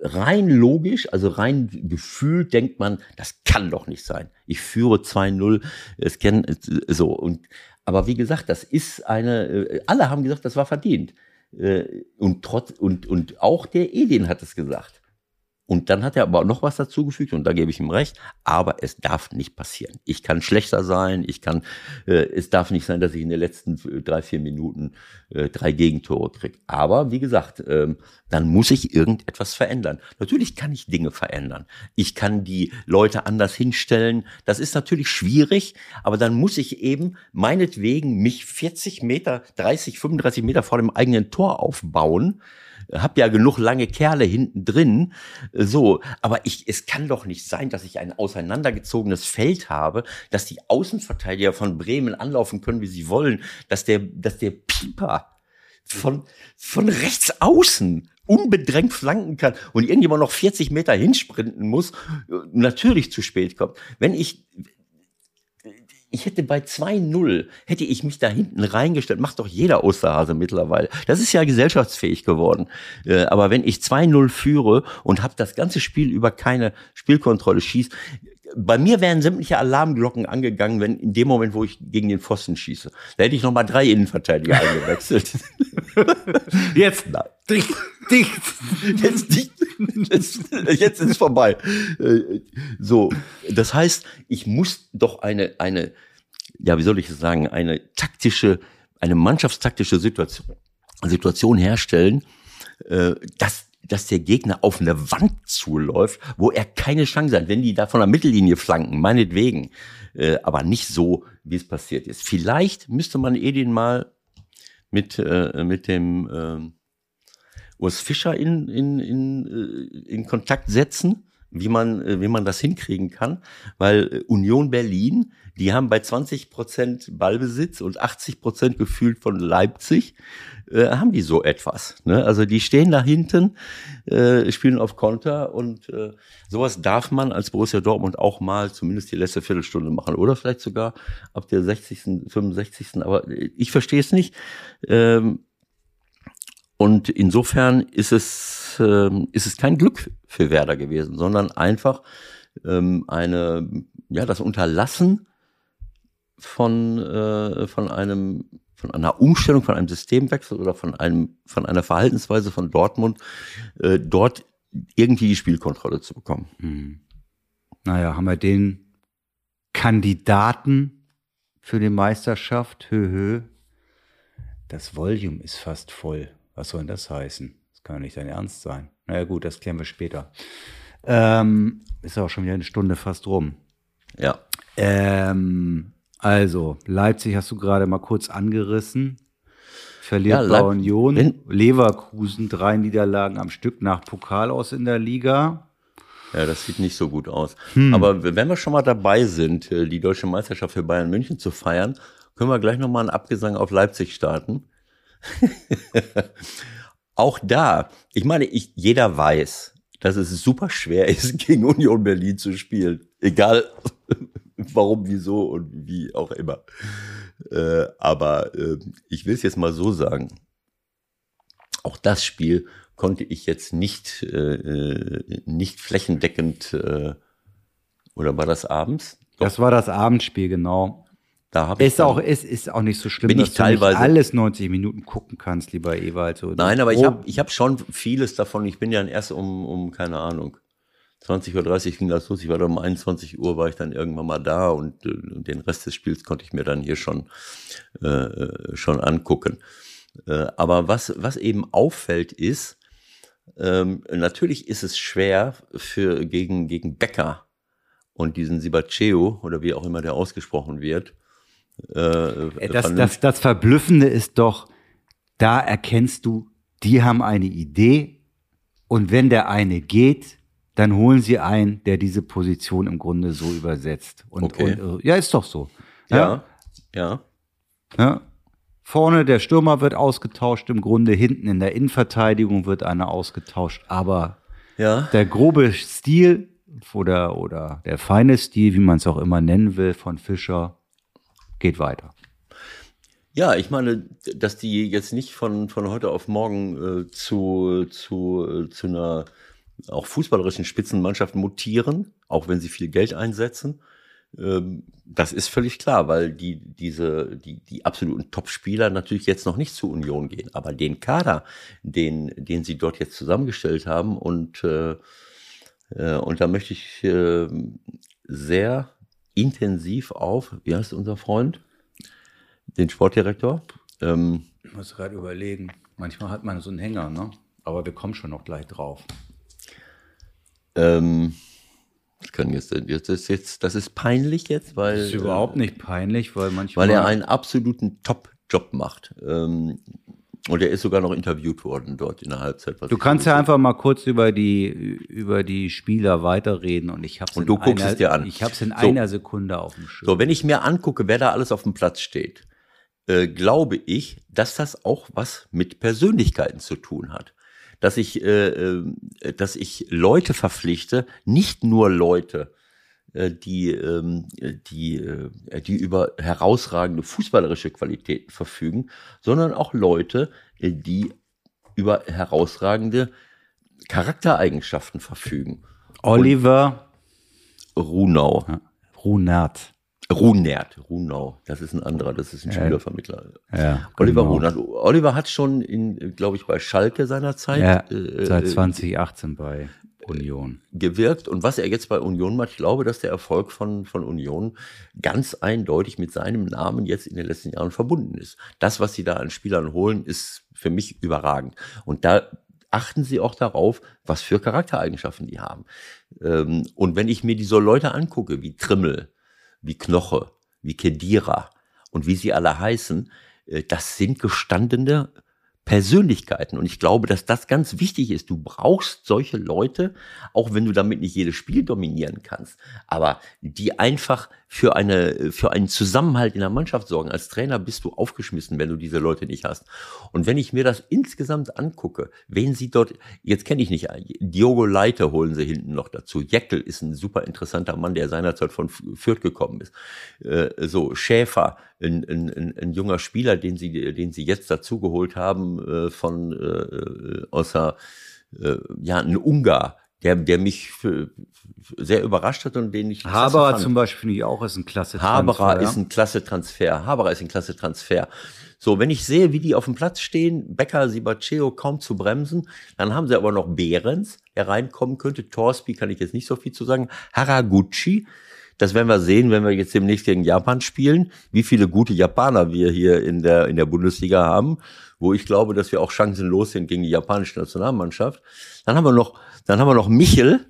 Rein logisch, also rein gefühlt denkt man, das kann doch nicht sein. Ich führe 2-0, es kennen so und aber wie gesagt, das ist eine, äh, alle haben gesagt, das war verdient. Äh, und trotz, und, und auch der Edin hat es gesagt. Und dann hat er aber noch was dazugefügt und da gebe ich ihm recht. Aber es darf nicht passieren. Ich kann schlechter sein. Ich kann, äh, es darf nicht sein, dass ich in den letzten äh, drei, vier Minuten äh, drei Gegentore kriege. Aber wie gesagt, ähm, dann muss ich irgendetwas verändern. Natürlich kann ich Dinge verändern. Ich kann die Leute anders hinstellen. Das ist natürlich schwierig, aber dann muss ich eben meinetwegen mich 40 Meter, 30, 35 Meter vor dem eigenen Tor aufbauen hab ja genug lange Kerle hinten drin. So, aber ich, es kann doch nicht sein, dass ich ein auseinandergezogenes Feld habe, dass die Außenverteidiger von Bremen anlaufen können, wie sie wollen, dass der, dass der Pieper von, von rechts außen unbedrängt flanken kann und irgendjemand noch 40 Meter hinsprinten muss, natürlich zu spät kommt. Wenn ich, ich hätte bei 2-0, hätte ich mich da hinten reingestellt, macht doch jeder Osterhase mittlerweile. Das ist ja gesellschaftsfähig geworden. Äh, aber wenn ich 2-0 führe und habe das ganze Spiel über keine Spielkontrolle schießt, bei mir wären sämtliche Alarmglocken angegangen, wenn in dem Moment, wo ich gegen den Pfosten schieße. Da hätte ich noch mal drei Innenverteidiger eingewechselt. Jetzt, nein. Dicht, dicht. Jetzt, dicht. Jetzt, jetzt ist vorbei. Äh, so, das heißt, ich muss doch eine, eine, ja, wie soll ich es sagen, eine taktische, eine mannschaftstaktische Situation, Situation herstellen, äh, dass dass der Gegner auf eine Wand zuläuft, wo er keine Chance hat, wenn die da von der Mittellinie flanken, meinetwegen, äh, aber nicht so, wie es passiert ist. Vielleicht müsste man Edin mal mit, äh, mit dem äh, Urs Fischer in, in, in, äh, in Kontakt setzen, wie man, äh, wie man das hinkriegen kann, weil äh, Union Berlin, die haben bei 20 Prozent Ballbesitz und 80 Prozent gefühlt von Leipzig, äh, haben die so etwas. Ne? Also die stehen da hinten, äh, spielen auf Konter und äh, sowas darf man als Borussia Dortmund auch mal zumindest die letzte Viertelstunde machen oder vielleicht sogar ab der 60., 65. Aber ich verstehe es nicht. Ähm, und insofern ist es, ähm, ist es kein Glück für Werder gewesen, sondern einfach ähm, eine, ja, das Unterlassen von, äh, von einem von einer Umstellung, von einem Systemwechsel oder von einem, von einer Verhaltensweise von Dortmund, äh, dort irgendwie die Spielkontrolle zu bekommen. Hm. Naja, haben wir den Kandidaten für die Meisterschaft? Hö, hö. Das Volume ist fast voll. Was soll denn das heißen? Das kann ja nicht dein Ernst sein. Naja, gut, das klären wir später. Ähm, ist auch schon wieder eine Stunde fast rum. Ja. Ähm, also, Leipzig hast du gerade mal kurz angerissen. Verliert Ja, bei Union. Wenn- Leverkusen drei Niederlagen am Stück nach Pokal aus in der Liga. Ja, das sieht nicht so gut aus. Hm. Aber wenn wir schon mal dabei sind, äh, die deutsche Meisterschaft für Bayern München zu feiern, können wir gleich nochmal einen Abgesang auf Leipzig starten. Auch da, ich meine, ich, jeder weiß, dass es super schwer ist, gegen Union Berlin zu spielen. Egal warum, wieso und wie auch immer. Äh, aber äh, ich will es jetzt mal so sagen. Auch das Spiel konnte ich jetzt nicht, äh, äh, nicht flächendeckend, äh, oder war das abends? Doch, Das war das Abendspiel, genau. Da habe ich Ist auch, ist, ist auch nicht so schlimm, Bin ich dass du nicht teilweise- alles 90 Minuten gucken kannst, lieber Ewald. So Nein, aber ich grob- habe ich hab schon vieles davon. Ich bin ja erst um, um keine Ahnung, 20.30 Uhr ging das los. Ich war dann um 21 Uhr, war ich dann irgendwann mal da und, äh, und den Rest des Spiels konnte ich mir dann hier schon, äh, äh, schon angucken. Äh, aber was, was eben auffällt ist, ähm, natürlich ist es schwer für, gegen, gegen Becker und diesen Sibaceo oder wie auch immer der ausgesprochen wird. Äh, Äh, Das, das, das Verblüffende ist doch, da erkennst du, die haben eine Idee und wenn der eine geht, dann holen sie einen, der diese Position im Grunde so übersetzt. Und, Okay. und äh, ja, ist doch so. ja, ja. Ja. Vorne der Stürmer wird ausgetauscht, im Grunde hinten in der Innenverteidigung wird einer ausgetauscht, aber Ja. der grobe Stil oder, oder der feine Stil, wie man es auch immer nennen will, von Fischer geht weiter. Ja, ich meine, dass die jetzt nicht von, von heute auf morgen äh, zu, zu, äh, zu einer auch fußballerischen Spitzenmannschaft mutieren, auch wenn sie viel Geld einsetzen. Ähm, das ist völlig klar, weil die, diese, die, die absoluten Top-Spieler natürlich jetzt noch nicht zur Union gehen. Aber den Kader, den, den sie dort jetzt zusammengestellt haben und, äh, äh, und da möchte ich äh, sehr intensiv auf, wie heißt unser Freund? Den Sportdirektor. Ähm, Ich muss gerade überlegen. Manchmal hat man so einen Hänger, ne? Aber wir kommen schon noch gleich drauf. ähm, das kann jetzt, jetzt, das, jetzt, das ist peinlich jetzt, weil, Das ist überhaupt nicht peinlich, weil manchmal. weil er einen absoluten Top-Job macht. Ähm, und er ist sogar noch interviewt worden dort in der Halbzeit. Du kannst ja einfach mal kurz über die über die Spieler weiterreden und ich hab's Und du guckst einer, es dir an. Ich hab's in So. einer Sekunde auf dem Schirm. So, wenn ich mir angucke, wer da alles auf dem Platz steht, äh, glaube ich, dass das auch was mit Persönlichkeiten zu tun hat. Dass ich, äh, äh, dass ich Leute verpflichte, nicht nur Leute, die, ähm, die, äh, die über herausragende fußballerische Qualitäten verfügen, sondern auch Leute, äh, die über herausragende Charaktereigenschaften verfügen. Oliver Runau. Runert. Runert, Runau, das ist ein anderer, das ist ein Spielervermittler. Ja, Oliver genau. Runert. Oliver hat schon in, glaube ich, bei Schalke seinerzeit Ja, äh, seit äh, 2018 bei Union. gewirkt. Und was er jetzt bei Union macht, ich glaube, dass der Erfolg von, von Union ganz eindeutig mit seinem Namen jetzt in den letzten Jahren verbunden ist. Das, was sie da an Spielern holen, ist für mich überragend. Und da achten sie auch darauf, was für Charaktereigenschaften die haben. Ähm, und wenn ich mir diese Leute angucke, wie Trimmel, wie Knoche, wie Kedira und wie sie alle heißen, äh, das sind gestandene Persönlichkeiten. Und ich glaube, dass das ganz wichtig ist. Du brauchst solche Leute, auch wenn du damit nicht jedes Spiel dominieren kannst, aber die einfach für eine, für einen Zusammenhalt in der Mannschaft sorgen. Als Trainer bist du aufgeschmissen, wenn du diese Leute nicht hast. Und wenn ich mir das insgesamt angucke, wen sie dort, jetzt kenne ich nicht, Diogo Leite holen sie hinten noch dazu. Jeckel ist ein super interessanter Mann, der seinerzeit von Fürth gekommen ist. Äh, so, Schäfer, ein, ein, ein, ein junger Spieler, den sie, den sie jetzt dazugeholt haben, äh, von, äh, aus der, äh, ja, ein Ungar, der, der mich für, sehr überrascht hat und den ich Haberer zum Beispiel finde ich auch ist ein klasse Transfer. Haberer ist ein klasse Transfer. Haberer ist ein klasse Transfer. So, wenn ich sehe, wie die auf dem Platz stehen, Becker, Sibaceo kaum zu bremsen, dann haben sie aber noch Behrens, der reinkommen könnte. Torsby kann ich jetzt nicht so viel zu sagen. Haraguchi, das werden wir sehen, wenn wir jetzt demnächst gegen Japan spielen, wie viele gute Japaner wir hier in der, in der Bundesliga haben, wo ich glaube, dass wir auch chancenlos sind gegen die japanische Nationalmannschaft. Dann haben wir noch, dann haben wir noch Michel,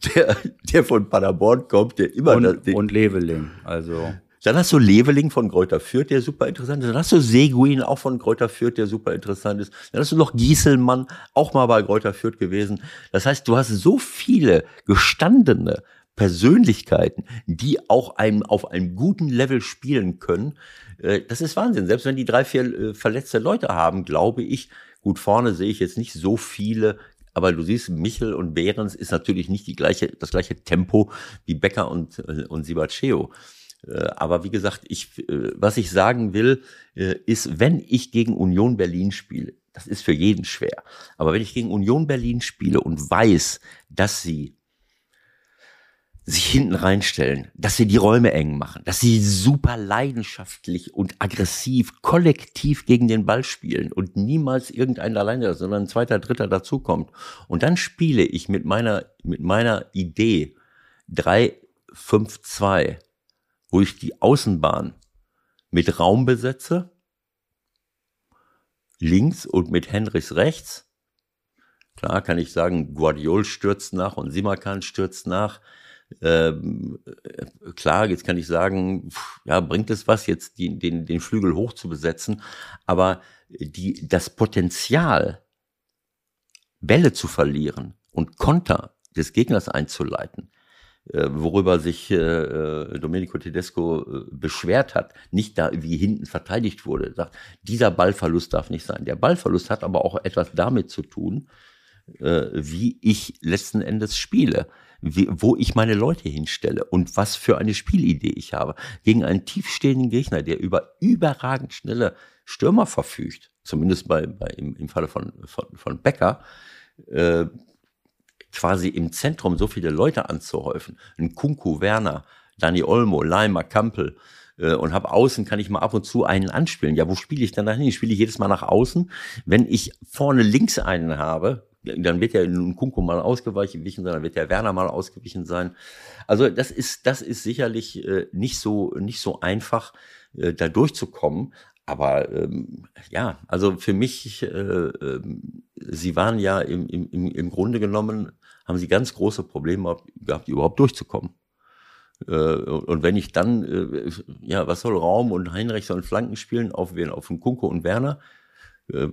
der, der von Paderborn kommt, der immer und, das, den, und Leveling, also dann hast du Leveling von Kräuter Fürth, der super interessant ist. Dann hast du Seguin auch von Kräuter Fürth, der super interessant ist. Dann hast du noch Gieselmann, auch mal bei Kräuter Fürth gewesen. Das heißt, du hast so viele gestandene Persönlichkeiten, die auch einem auf einem guten Level spielen können. Äh, das ist Wahnsinn. Selbst wenn die drei, vier äh, verletzte Leute haben, glaube ich, gut vorne sehe ich jetzt nicht so viele aber du siehst, Michel und Behrens ist natürlich nicht die gleiche, das gleiche Tempo wie Becker und, äh, und Sibaceo. Aber wie gesagt, ich, was ich sagen will, ist, wenn ich gegen Union Berlin spiele, das ist für jeden schwer, aber wenn ich gegen Union Berlin spiele und weiß, dass sie sich hinten reinstellen, dass sie die Räume eng machen, dass sie super leidenschaftlich und aggressiv kollektiv gegen den Ball spielen und niemals irgendein alleine, sondern ein zweiter, dritter dazukommt. Und dann spiele ich mit meiner, mit meiner Idee 3-5-2, wo ich die Außenbahn mit Raum besetze, links und mit Henrichs rechts. Klar kann ich sagen, Guardiol stürzt nach und Simakan stürzt nach. Ähm, klar, jetzt kann ich sagen, ja, bringt es was, jetzt die, den, den Flügel hoch zu besetzen, aber die, das Potenzial, Bälle zu verlieren und Konter des Gegners einzuleiten, äh, worüber sich äh, äh Domenico Tedesco äh, beschwert hat, nicht da wie hinten verteidigt wurde, sagt, dieser Ballverlust darf nicht sein. Der Ballverlust hat aber auch etwas damit zu tun, äh, wie ich letzten Endes spiele wie, wo ich meine Leute hinstelle und was für eine Spielidee ich habe. Gegen einen tiefstehenden Gegner, der über überragend schnelle Stürmer verfügt, zumindest bei, bei im, im Falle von, von, von Becker, äh, quasi im Zentrum so viele Leute anzuhäufen. Ein Kunku, Werner, Dani Olmo, Leimer, Kampel, äh, und habe außen, kann ich mal ab und zu einen anspielen. Ja, wo spiele ich dann dahin? Ich spiele jedes Mal nach außen. Wenn ich vorne links einen habe, dann wird ja Kunko mal ausgewichen sein, dann wird ja Werner mal ausgewichen sein. Also das ist, das ist sicherlich äh, nicht so, nicht so einfach, äh, da durchzukommen. Aber ähm, ja, also für mich, äh, äh, sie waren ja im, im, im Grunde genommen, haben sie ganz große Probleme gehabt, überhaupt durchzukommen. Äh, und wenn ich dann, äh, ja, was soll Raum und Heinrich sollen Flanken spielen auf, auf den Kunko und Werner? Äh,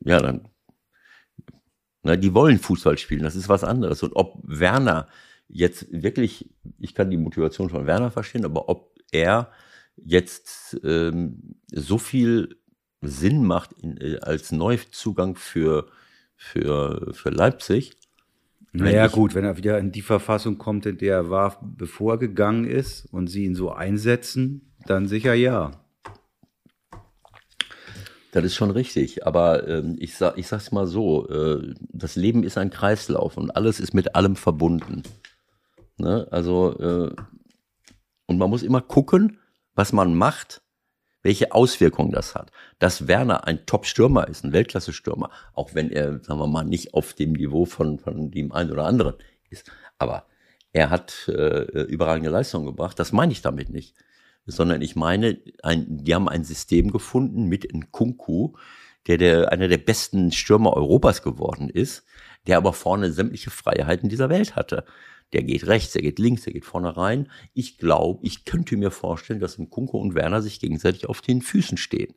ja, dann na, die wollen Fußball spielen, das ist was anderes. Und ob Werner jetzt wirklich, ich kann die Motivation von Werner verstehen, aber ob er jetzt ähm, so viel Sinn macht in, äh, als Neuzugang für, für, für Leipzig. Naja, ich, gut, wenn er wieder in die Verfassung kommt, in der er war, bevor er gegangen ist und sie ihn so einsetzen, dann sicher ja. Das ist schon richtig, aber ähm, ich, sag, ich sag's mal so, äh, das Leben ist ein Kreislauf und alles ist mit allem verbunden. Ne? Also, äh, und man muss immer gucken, was man macht, welche Auswirkungen das hat. Dass Werner ein Top-Stürmer ist, ein Weltklasse-Stürmer, auch wenn er, sagen wir mal, nicht auf dem Niveau von, von dem einen oder anderen ist. Aber er hat äh, überragende Leistungen gebracht, das meine ich damit nicht sondern ich meine, ein, die haben ein System gefunden mit Nkunku, der, der einer der besten Stürmer Europas geworden ist, der aber vorne sämtliche Freiheiten dieser Welt hatte. Der geht rechts, der geht links, der geht vorne rein. Ich glaube, ich könnte mir vorstellen, dass Nkunku und Werner sich gegenseitig auf den Füßen stehen,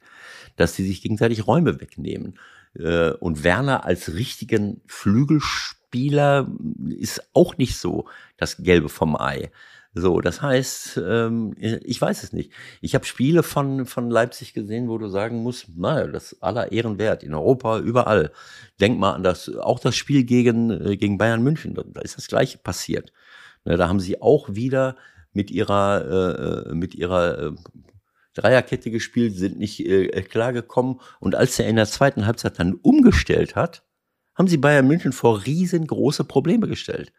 dass sie sich gegenseitig Räume wegnehmen. Äh, und Werner als richtigen Flügelspieler ist auch nicht so das Gelbe vom Ei. So, das heißt, ähm, ich weiß es nicht. Ich habe Spiele von, von Leipzig gesehen, wo du sagen musst, naja, das aller Ehren wert, in Europa, überall. Denk mal an das, auch das Spiel gegen, äh, gegen Bayern München, da ist das Gleiche passiert. Ne, da haben sie auch wieder mit ihrer, äh, äh, mit ihrer äh, Dreierkette gespielt, sind nicht äh, klargekommen. Und als er in der zweiten Halbzeit dann umgestellt hat, haben sie Bayern München vor riesengroße Probleme gestellt.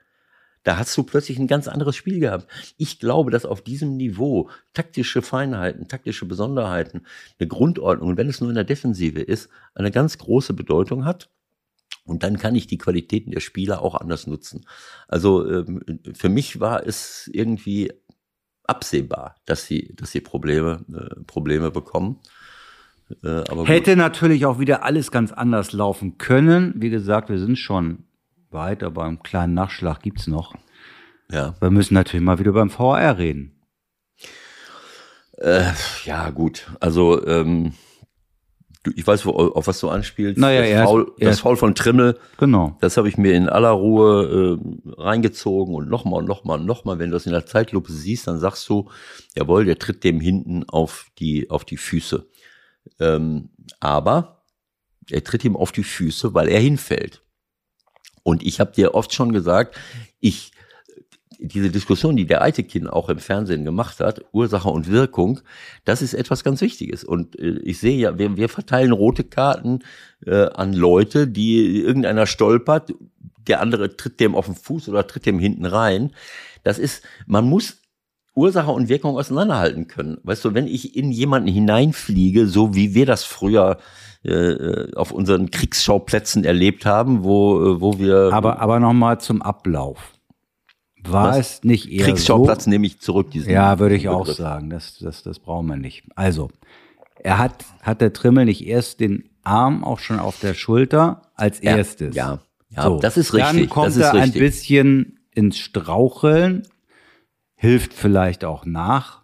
Da hast du plötzlich ein ganz anderes Spiel gehabt. Ich glaube, dass auf diesem Niveau taktische Feinheiten, taktische Besonderheiten, eine Grundordnung, und wenn es nur in der Defensive ist, eine ganz große Bedeutung hat. Und dann kann ich die Qualitäten der Spieler auch anders nutzen. Also ähm, für mich war es irgendwie absehbar, dass sie, dass sie Probleme, äh, Probleme bekommen. Äh, aber Hätte natürlich auch wieder alles ganz anders laufen können. Wie gesagt, wir sind schon weit, aber einen kleinen Nachschlag gibt's noch. Ja. Wir müssen natürlich mal wieder beim VR reden. Äh, ja, gut. Also ähm, du, ich weiß, wo, auf was du anspielst. Naja, das, erst, Foul, das Foul von Trimmel. Genau. Das habe ich mir in aller Ruhe äh, reingezogen und nochmal und nochmal und nochmal. Wenn du das in der Zeitlupe siehst, dann sagst du, jawohl, der tritt dem hinten auf die, auf die Füße. Ähm, aber er tritt ihm auf die Füße, weil er hinfällt. Und ich habe dir oft schon gesagt, ich diese Diskussion, die der Eitekin auch im Fernsehen gemacht hat, Ursache und Wirkung, das ist etwas ganz Wichtiges. Und äh, ich sehe ja, wir, wir verteilen rote Karten äh, an Leute, die irgendeiner stolpert, der andere tritt dem auf den Fuß oder tritt dem hinten rein. Das ist, man muss Ursache und Wirkung auseinanderhalten können. Weißt du, wenn ich in jemanden hineinfliege, so wie wir das früher äh, auf unseren Kriegsschauplätzen erlebt haben, wo, äh, wo wir. Aber, aber nochmal zum Ablauf. War Was? es nicht eher Kriegsschauplatz so? nehme ich zurück. Diesen ja, würde ich auch sagen. Das, das, das brauchen wir nicht. Also, er hat, hat der Trimmel nicht erst den Arm auch schon auf der Schulter als ja, erstes? Ja, ja, so, das ist richtig. Dann kommt er richtig. ein bisschen ins Straucheln, hilft vielleicht auch nach,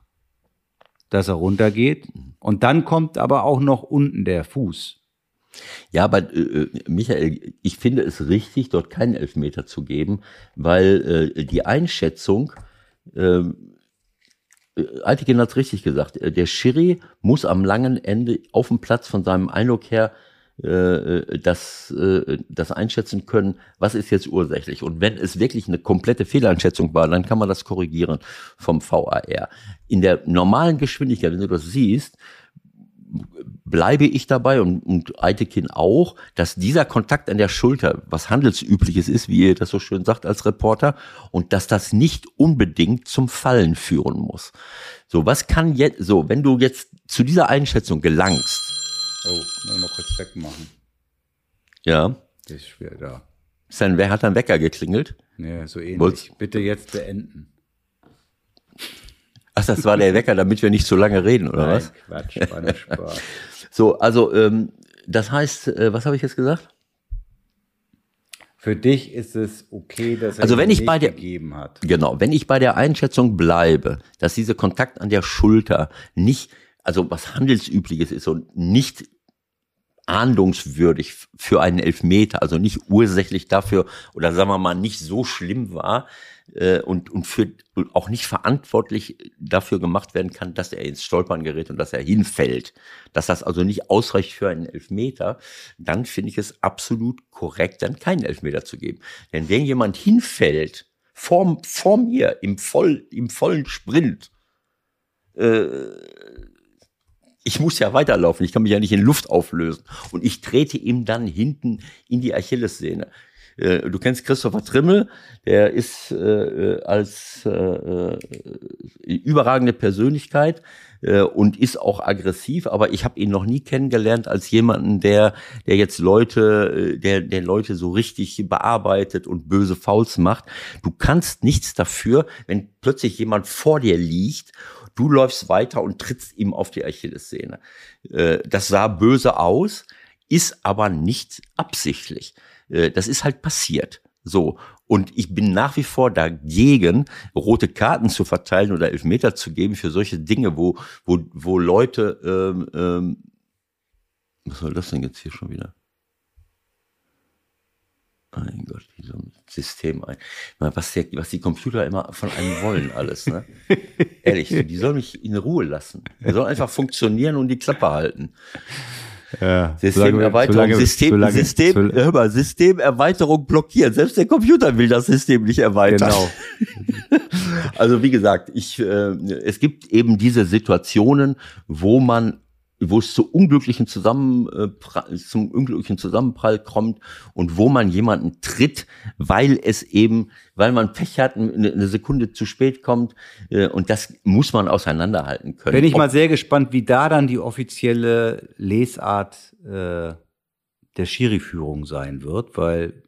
dass er runtergeht. Und dann kommt aber auch noch unten der Fuß. Ja, aber äh, äh, Michael, ich finde es richtig, dort keinen Elfmeter zu geben, weil äh, die Einschätzung, ähm, äh, Altigen hat es richtig gesagt, äh, der Schiri muss am langen Ende auf dem Platz von seinem Eindruck her äh, das, äh, das einschätzen können, was ist jetzt ursächlich. Und wenn es wirklich eine komplette Fehleinschätzung war, dann kann man das korrigieren vom VAR. In der normalen Geschwindigkeit, wenn du das siehst, bleibe ich dabei und, und Eitekin auch, dass dieser Kontakt an der Schulter was handelsübliches ist, wie ihr das so schön sagt als Reporter, und dass das nicht unbedingt zum Fallen führen muss. So, was kann jetzt, so, wenn du jetzt zu dieser Einschätzung gelangst. Oh, mal kurz wegmachen. Ja. Das ist schwer da. Sein, wer hat dann Wecker geklingelt? Ja, so ähnlich. Wollt's? Bitte jetzt beenden. Ach, das war der Wecker, damit wir nicht so lange reden, oder Nein, was? Quatsch, war Spaß. so, also, ähm, das heißt, äh, was habe ich jetzt gesagt? Für dich ist es okay, dass er also wenn ich bei der, gegeben hat. Genau, wenn ich bei der Einschätzung bleibe, dass dieser Kontakt an der Schulter nicht, also was handelsübliches ist und nicht ahndungswürdig für einen Elfmeter, also nicht ursächlich dafür oder sagen wir mal nicht so schlimm war, äh, und, und, für, und auch nicht verantwortlich dafür gemacht werden kann, dass er ins Stolpern gerät und dass er hinfällt, dass das also nicht ausreicht für einen Elfmeter, dann finde ich es absolut korrekt, dann keinen Elfmeter zu geben. Denn wenn jemand hinfällt, vor, vor mir, im, voll, im vollen Sprint, äh, ich muss ja weiterlaufen, ich kann mich ja nicht in Luft auflösen. Und ich trete ihm dann hinten in die Achillessehne. Äh, du kennst Christopher Trimmel, der ist äh, äh als äh, äh, überragende Persönlichkeit äh, und ist auch aggressiv, aber ich habe ihn noch nie kennengelernt als jemanden, der, der jetzt Leute, der, der Leute so richtig bearbeitet und böse Fouls macht. Du kannst nichts dafür, wenn plötzlich jemand vor dir liegt du läufst weiter und trittst ihm auf die Achillessehne. Das sah böse aus, ist aber nicht absichtlich. Äh, das ist halt passiert. So. Und ich bin nach wie vor dagegen, rote Karten zu verteilen oder Elfmeter zu geben für solche Dinge, wo, wo, wo Leute, ähm, ähm, was soll das denn jetzt hier schon wieder? Mein Gott, wie so ein System ein. Was, der, was die Computer immer von einem wollen, alles, ne? Ehrlich, die sollen mich in Ruhe lassen. Die sollen einfach funktionieren und die Klappe halten. Ja, Systemerweiterung, System, solange, System, solange, hör mal, Systemerweiterung blockieren. Selbst der Computer will das System nicht erweitern. Genau. also wie gesagt, ich, äh, es gibt eben diese Situationen, wo man wo es zu unglücklichen Zusammen, äh, zum unglücklichen Zusammenprall kommt und wo man jemanden tritt, weil es eben, weil man Pech hat, eine, eine Sekunde zu spät kommt äh, und das muss man auseinanderhalten können. Bin ich mal sehr gespannt, wie da dann die offizielle Lesart äh, der Schiri-Führung sein wird, weil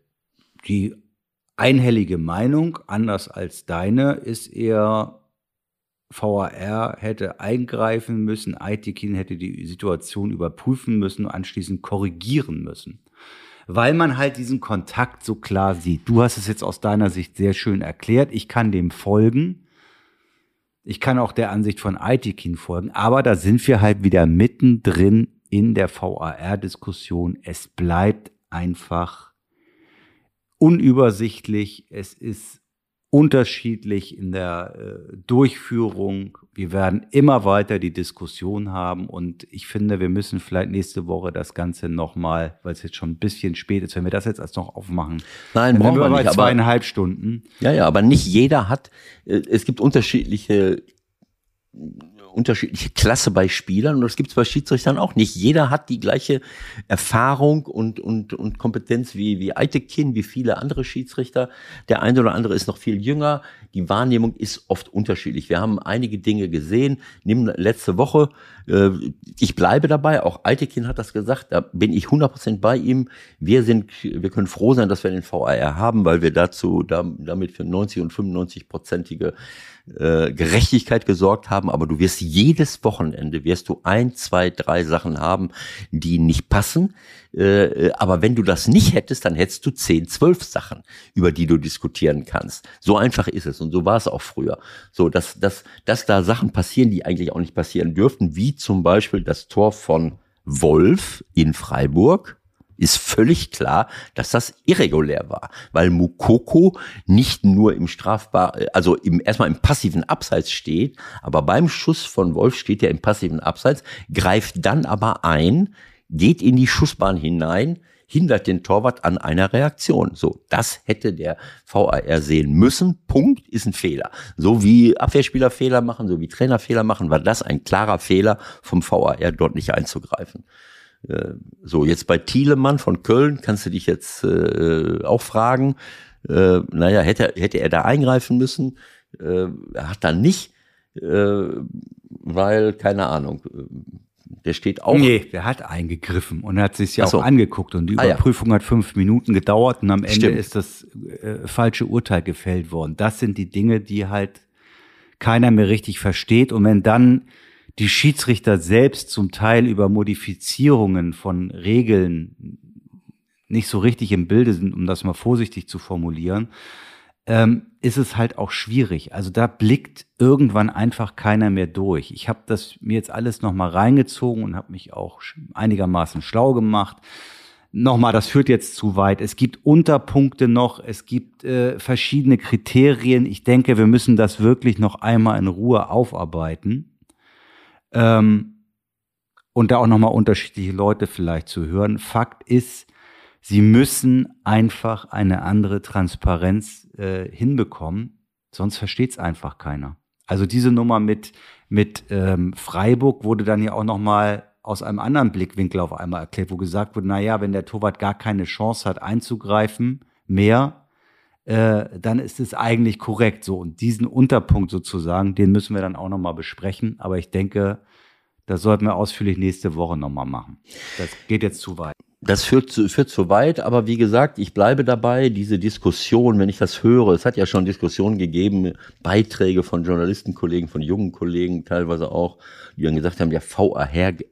die einhellige Meinung, anders als deine, ist eher VAR hätte eingreifen müssen, Aitekin hätte die Situation überprüfen müssen, anschließend korrigieren müssen. Weil man halt diesen Kontakt so klar sieht. Du hast es jetzt aus deiner Sicht sehr schön erklärt. Ich kann dem folgen. Ich kann auch der Ansicht von Aitekin folgen. Aber da sind wir halt wieder mittendrin in der VAR-Diskussion. Es bleibt einfach unübersichtlich. Es ist unterschiedlich in der äh, Durchführung. Wir werden immer weiter die Diskussion haben und ich finde, wir müssen vielleicht nächste Woche das Ganze nochmal, weil es jetzt schon ein bisschen spät ist, wenn wir das jetzt erst noch aufmachen. Nein, brauchen wir nicht, zweieinhalb aber, Stunden. Ja, ja, aber nicht jeder hat, äh, es gibt unterschiedliche unterschiedliche Klasse bei Spielern und das gibt es bei Schiedsrichtern auch nicht. Jeder hat die gleiche Erfahrung und, und, und Kompetenz wie, wie Eitekin, wie viele andere Schiedsrichter. Der eine oder andere ist noch viel jünger. Die Wahrnehmung ist oft unterschiedlich. Wir haben einige Dinge gesehen. Nimm letzte Woche, äh, ich bleibe dabei, auch Eitekin hat das gesagt, da bin ich 100% bei ihm. Wir sind, wir können froh sein, dass wir den VAR haben, weil wir dazu, da, damit für 90 und 95-prozentige äh, Gerechtigkeit gesorgt haben, aber du wirst jedes Wochenende wirst du ein, zwei, drei Sachen haben, die nicht passen. Äh, aber wenn du das nicht hättest, dann hättest du zehn, zwölf Sachen, über die du diskutieren kannst. So einfach ist es und so war es auch früher. So, dass, dass, dass da Sachen passieren, die eigentlich auch nicht passieren dürften, wie zum Beispiel das Tor von Wolf in Freiburg ist völlig klar, dass das irregulär war, weil Mukoko nicht nur im strafbar, also im, erstmal im passiven Abseits steht, aber beim Schuss von Wolf steht er im passiven Abseits, greift dann aber ein, geht in die Schussbahn hinein, hindert den Torwart an einer Reaktion. So, das hätte der VAR sehen müssen. Punkt ist ein Fehler. So wie Abwehrspieler Fehler machen, so wie Trainer Fehler machen, war das ein klarer Fehler vom VAR dort nicht einzugreifen. Äh, so, jetzt bei Thielemann von Köln kannst du dich jetzt äh, auch fragen, äh, naja, hätte, hätte er da eingreifen müssen? Äh, er hat dann nicht, äh, weil, keine Ahnung, äh, der steht auch. Nee, der hat eingegriffen und hat sich ja so. auch angeguckt und die Ah, ja. Überprüfung hat fünf Minuten gedauert und am Ende Stimmt. ist das äh, falsche Urteil gefällt worden. Das sind die Dinge, die halt keiner mehr richtig versteht und wenn dann die Schiedsrichter selbst zum Teil über Modifizierungen von Regeln nicht so richtig im Bilde sind, um das mal vorsichtig zu formulieren, ähm, ist es halt auch schwierig. Also da blickt irgendwann einfach keiner mehr durch. Ich habe das mir jetzt alles nochmal reingezogen und habe mich auch einigermaßen schlau gemacht. Nochmal, das führt jetzt zu weit. Es gibt Unterpunkte noch, es gibt äh, verschiedene Kriterien. Ich denke, wir müssen das wirklich noch einmal in Ruhe aufarbeiten. Ähm, und da auch nochmal unterschiedliche Leute vielleicht zu hören. Fakt ist, sie müssen einfach eine andere Transparenz äh, hinbekommen, sonst versteht es einfach keiner. Also diese Nummer mit, mit ähm, Freiburg wurde dann ja auch nochmal aus einem anderen Blickwinkel auf einmal erklärt, wo gesagt wurde, na ja, wenn der Torwart gar keine Chance hat einzugreifen, mehr, äh, dann ist es eigentlich korrekt so. Und diesen Unterpunkt sozusagen, den müssen wir dann auch nochmal besprechen. Aber ich denke, das sollten wir ausführlich nächste Woche nochmal machen. Das geht jetzt zu weit. Das führt zu, führt zu weit, aber wie gesagt, ich bleibe dabei, diese Diskussion, wenn ich das höre, es hat ja schon Diskussionen gegeben, Beiträge von Journalistenkollegen, von jungen Kollegen teilweise auch, die dann gesagt haben, der VAR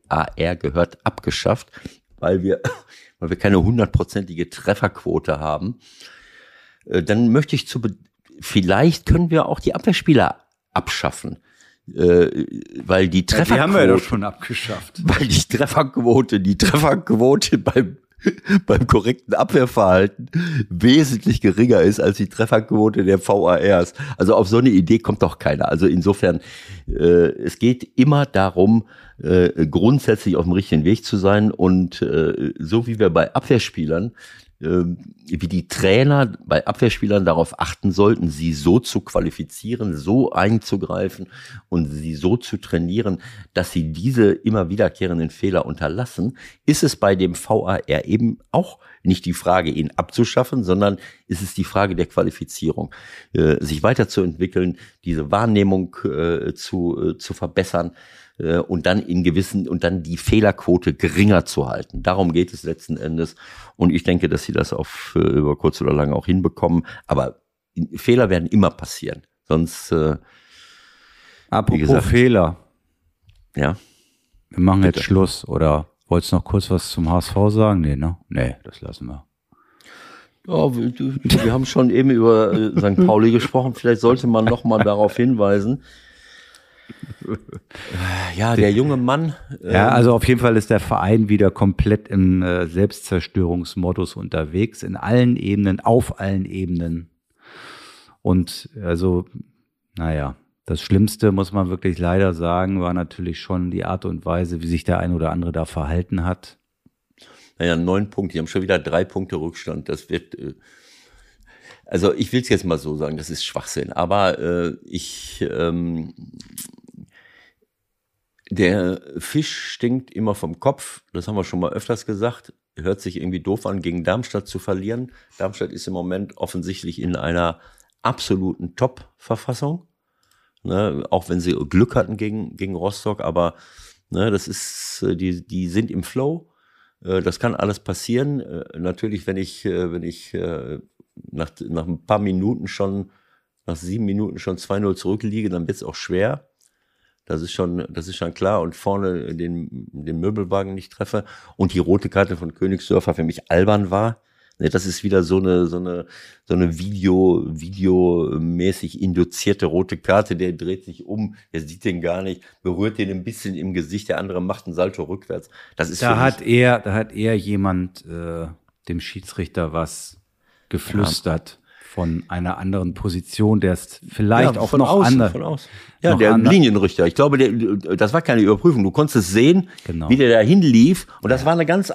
AR gehört abgeschafft, weil wir, weil wir keine hundertprozentige Trefferquote haben. Äh, Dann möchte ich zu, vielleicht können wir auch die Abwehrspieler abschaffen, äh, weil die Die Trefferquote haben wir doch schon abgeschafft. weil die Trefferquote, die Trefferquote beim, beim korrekten Abwehrverhalten wesentlich geringer ist als die Trefferquote der VARs. Also auf so eine Idee kommt doch keiner. Also insofern, äh, es geht immer darum, äh, grundsätzlich auf dem richtigen Weg zu sein. Und äh, so wie wir bei Abwehrspielern wie die Trainer bei Abwehrspielern darauf achten sollten, sie so zu qualifizieren, so einzugreifen und sie so zu trainieren, dass sie diese immer wiederkehrenden Fehler unterlassen, ist es bei dem VAR eben auch nicht die Frage, ihn abzuschaffen, sondern ist es die Frage der Qualifizierung, äh, sich weiterzuentwickeln, diese Wahrnehmung äh, zu, äh, zu verbessern äh, und dann in gewissen und dann die Fehlerquote geringer zu halten. Darum geht es letzten Endes. Und ich denke, dass sie das auf äh, über kurz oder lang auch hinbekommen. Aber Fehler werden immer passieren. Sonst. Äh, Apropos gesagt, Fehler. Ja. Wir machen Bitte. jetzt Schluss. Oder wolltest du noch kurz was zum HSV sagen? Nee, ne? Nee, das lassen wir. Ja, wir, wir haben schon eben über äh, St. Pauli gesprochen. Vielleicht sollte man noch mal darauf hinweisen, ja, der junge Mann. Ähm, ja, also auf jeden Fall ist der Verein wieder komplett im äh, Selbstzerstörungsmodus unterwegs, in allen Ebenen, auf allen Ebenen. Und also, naja, das Schlimmste, muss man wirklich leider sagen, war natürlich schon die Art und Weise, wie sich der ein oder andere da verhalten hat. Naja, neun Punkte, die haben schon wieder drei Punkte Rückstand. Das wird. Äh also ich will es jetzt mal so sagen, das ist Schwachsinn. Aber äh, ich ähm, der Fisch stinkt immer vom Kopf. Das haben wir schon mal öfters gesagt. Hört sich irgendwie doof an, gegen Darmstadt zu verlieren. Darmstadt ist im Moment offensichtlich in einer absoluten Top-Verfassung. Ne, auch wenn sie Glück hatten gegen, gegen Rostock, aber ne, das ist, äh, die, die sind im Flow. Äh, das kann alles passieren. Äh, natürlich, wenn ich, wenn ich nach, nach ein paar Minuten schon, nach sieben Minuten schon 2-0 zurückliege, dann wird es auch schwer. Das ist schon, das ist schon klar. Und vorne den, den Möbelwagen nicht treffe und die rote Karte von Königsdörfer für mich albern war. Ne, das ist wieder so eine, so eine, so eine Video, videomäßig induzierte rote Karte. Der dreht sich um, der sieht den gar nicht, berührt den ein bisschen im Gesicht, der andere macht einen Salto rückwärts. Das ist da hat er, da hat er jemand äh, dem Schiedsrichter was geflüstert. Ja von einer anderen Position, der ist vielleicht ja, auch noch außen, anders. Von außen. Ja, der anders. Linienrichter. Ich glaube, der, das war keine Überprüfung. Du konntest sehen, genau. wie der da hinlief. Und das ja. war eine ganz,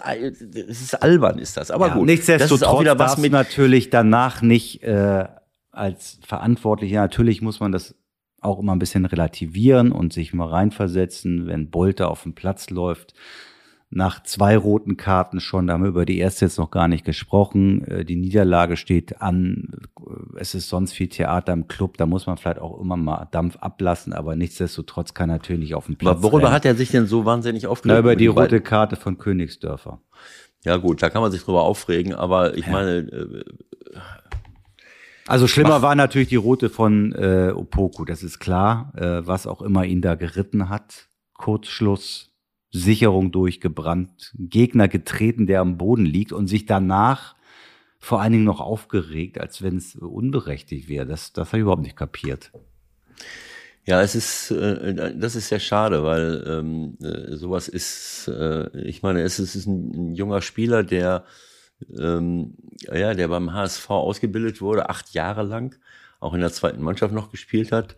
es ist albern, ist das. Aber ja, gut. Nichtsdestotrotz das ist auch wieder was mit natürlich danach nicht äh, als Verantwortlicher. Natürlich muss man das auch immer ein bisschen relativieren und sich mal reinversetzen, wenn Bolte auf dem Platz läuft nach zwei roten Karten schon, da haben wir über die erste jetzt noch gar nicht gesprochen. Äh, die Niederlage steht an. Es ist sonst viel Theater im Club. Da muss man vielleicht auch immer mal Dampf ablassen, aber nichtsdestotrotz kann er natürlich auf dem Platz. Aber worüber rennen. hat er sich denn so wahnsinnig aufgeregt? Na, über die rote Karte von Königsdörfer. Ja, gut, da kann man sich drüber aufregen, aber ich ja. meine. Äh, also schlimmer war natürlich die rote von äh, Opoku, das ist klar, äh, was auch immer ihn da geritten hat. Kurzschluss, Sicherung durchgebrannt, Gegner getreten, der am Boden liegt und sich danach vor allen Dingen noch aufgeregt, als wenn es unberechtigt wäre. Das, das habe ich überhaupt nicht kapiert. Ja, es ist, äh, das ist sehr schade, weil ähm, äh, sowas ist, äh, ich meine, es ist, ein, ein, junger Spieler, der, ähm, ja, der beim HSV ausgebildet wurde, acht Jahre lang, auch in der zweiten Mannschaft noch gespielt hat,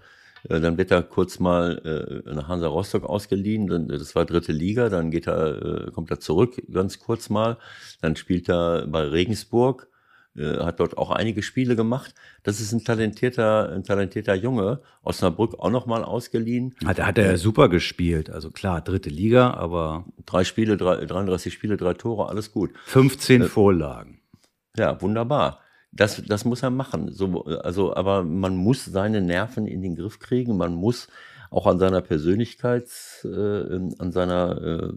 dann wird er kurz mal äh, nach Hansa Rostock ausgeliehen, dann, das war dritte Liga, dann geht er, äh, kommt er zurück, ganz kurz mal, dann spielt er bei Regensburg, äh, hat dort auch einige Spiele gemacht. Das ist ein talentierter, ein talentierter Junge, Osnabrück auch nochmal ausgeliehen. Hat, hat er super gespielt, also klar, dritte Liga, aber. Drei Spiele, drei, 33 Spiele, drei Tore, alles gut. 15 äh, Vorlagen. Ja, wunderbar. Das, das muss er machen. So, also, aber man muss seine Nerven in den Griff kriegen. Man muss auch an seiner Persönlichkeit, äh, an seiner, äh,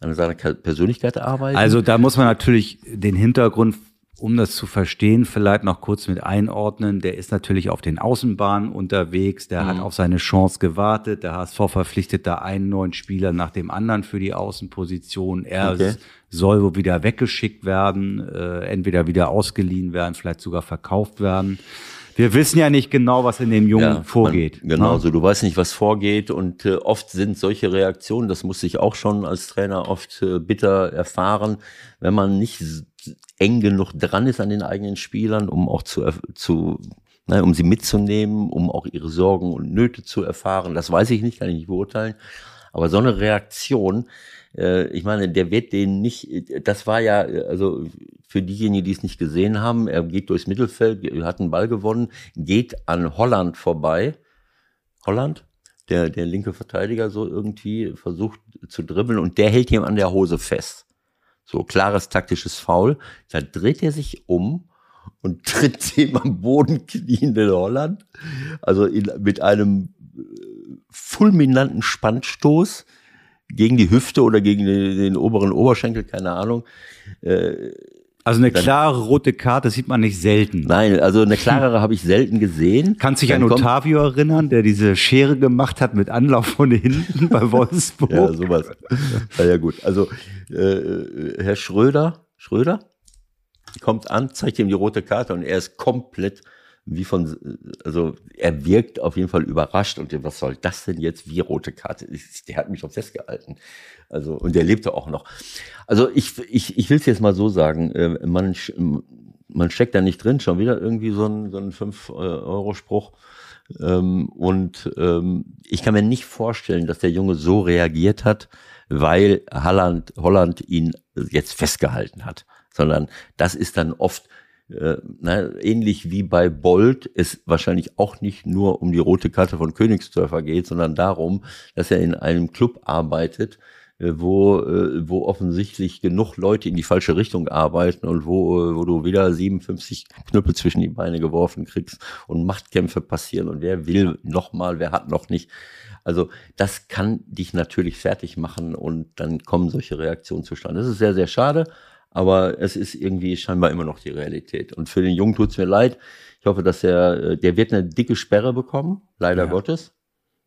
an seiner Persönlichkeit arbeiten. Also da muss man natürlich den Hintergrund um das zu verstehen, vielleicht noch kurz mit einordnen. Der ist natürlich auf den Außenbahnen unterwegs. Der mhm. hat auf seine Chance gewartet. Der HSV verpflichtet da einen neuen Spieler nach dem anderen für die Außenposition. Er okay. soll wohl wieder weggeschickt werden, äh, entweder wieder ausgeliehen werden, vielleicht sogar verkauft werden. Wir wissen ja nicht genau, was in dem Jungen ja, vorgeht. Man, genau, ne? so du weißt nicht, was vorgeht und äh, oft sind solche Reaktionen, das muss ich auch schon als Trainer oft äh, bitter erfahren, wenn man nicht eng genug dran ist an den eigenen Spielern, um auch zu, zu ne, um sie mitzunehmen, um auch ihre Sorgen und Nöte zu erfahren. Das weiß ich nicht, kann ich nicht beurteilen. Aber so eine Reaktion, äh, ich meine, der wird den nicht, das war ja, also für diejenigen, die es nicht gesehen haben, er geht durchs Mittelfeld, hat einen Ball gewonnen, geht an Holland vorbei. Holland? Der, der linke Verteidiger so irgendwie versucht zu dribbeln und der hält ihm an der Hose fest. So klares taktisches Foul. Da dreht er sich um und tritt dem am Boden knienden Holland. Also in, mit einem äh, fulminanten Spannstoß gegen die Hüfte oder gegen den, den oberen Oberschenkel, keine Ahnung. Äh, also eine klare rote Karte sieht man nicht selten. Nein, also eine klarere habe ich selten gesehen. Kannst dich an Otavio erinnern, der diese Schere gemacht hat mit Anlauf von hinten bei Wolfsburg? ja, sowas. Ja, ja gut. Also äh, Herr Schröder, Schröder kommt an, zeigt ihm die rote Karte und er ist komplett wie von, also er wirkt auf jeden Fall überrascht und was soll das denn jetzt, wie rote Karte? Der hat mich doch festgehalten. Also, und der lebte auch noch. Also ich, ich, ich will es jetzt mal so sagen, äh, man, man steckt da nicht drin, schon wieder irgendwie so ein, so ein 5-Euro-Spruch. Ähm, und ähm, ich kann mir nicht vorstellen, dass der Junge so reagiert hat, weil Holland, Holland ihn jetzt festgehalten hat. Sondern das ist dann oft äh, na, ähnlich wie bei Bolt es wahrscheinlich auch nicht nur um die rote Karte von Königsdörfer geht, sondern darum, dass er in einem Club arbeitet, äh, wo, äh, wo offensichtlich genug Leute in die falsche Richtung arbeiten und wo, wo du wieder 57 Knüppel zwischen die Beine geworfen kriegst und Machtkämpfe passieren und wer will nochmal, wer hat noch nicht. Also das kann dich natürlich fertig machen und dann kommen solche Reaktionen zustande. Das ist sehr, sehr schade, aber es ist irgendwie scheinbar immer noch die Realität. Und für den Jungen tut es mir leid. Ich hoffe, dass er, äh, der wird eine dicke Sperre bekommen, leider ja. Gottes.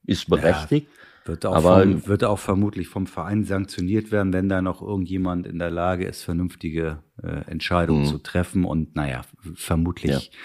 Ist berechtigt. Ja, wird auch, aber, vom, wird auch vermutlich vom Verein sanktioniert werden, wenn da noch irgendjemand in der Lage ist, vernünftige äh, Entscheidungen mhm. zu treffen. Und naja, vermutlich. Ja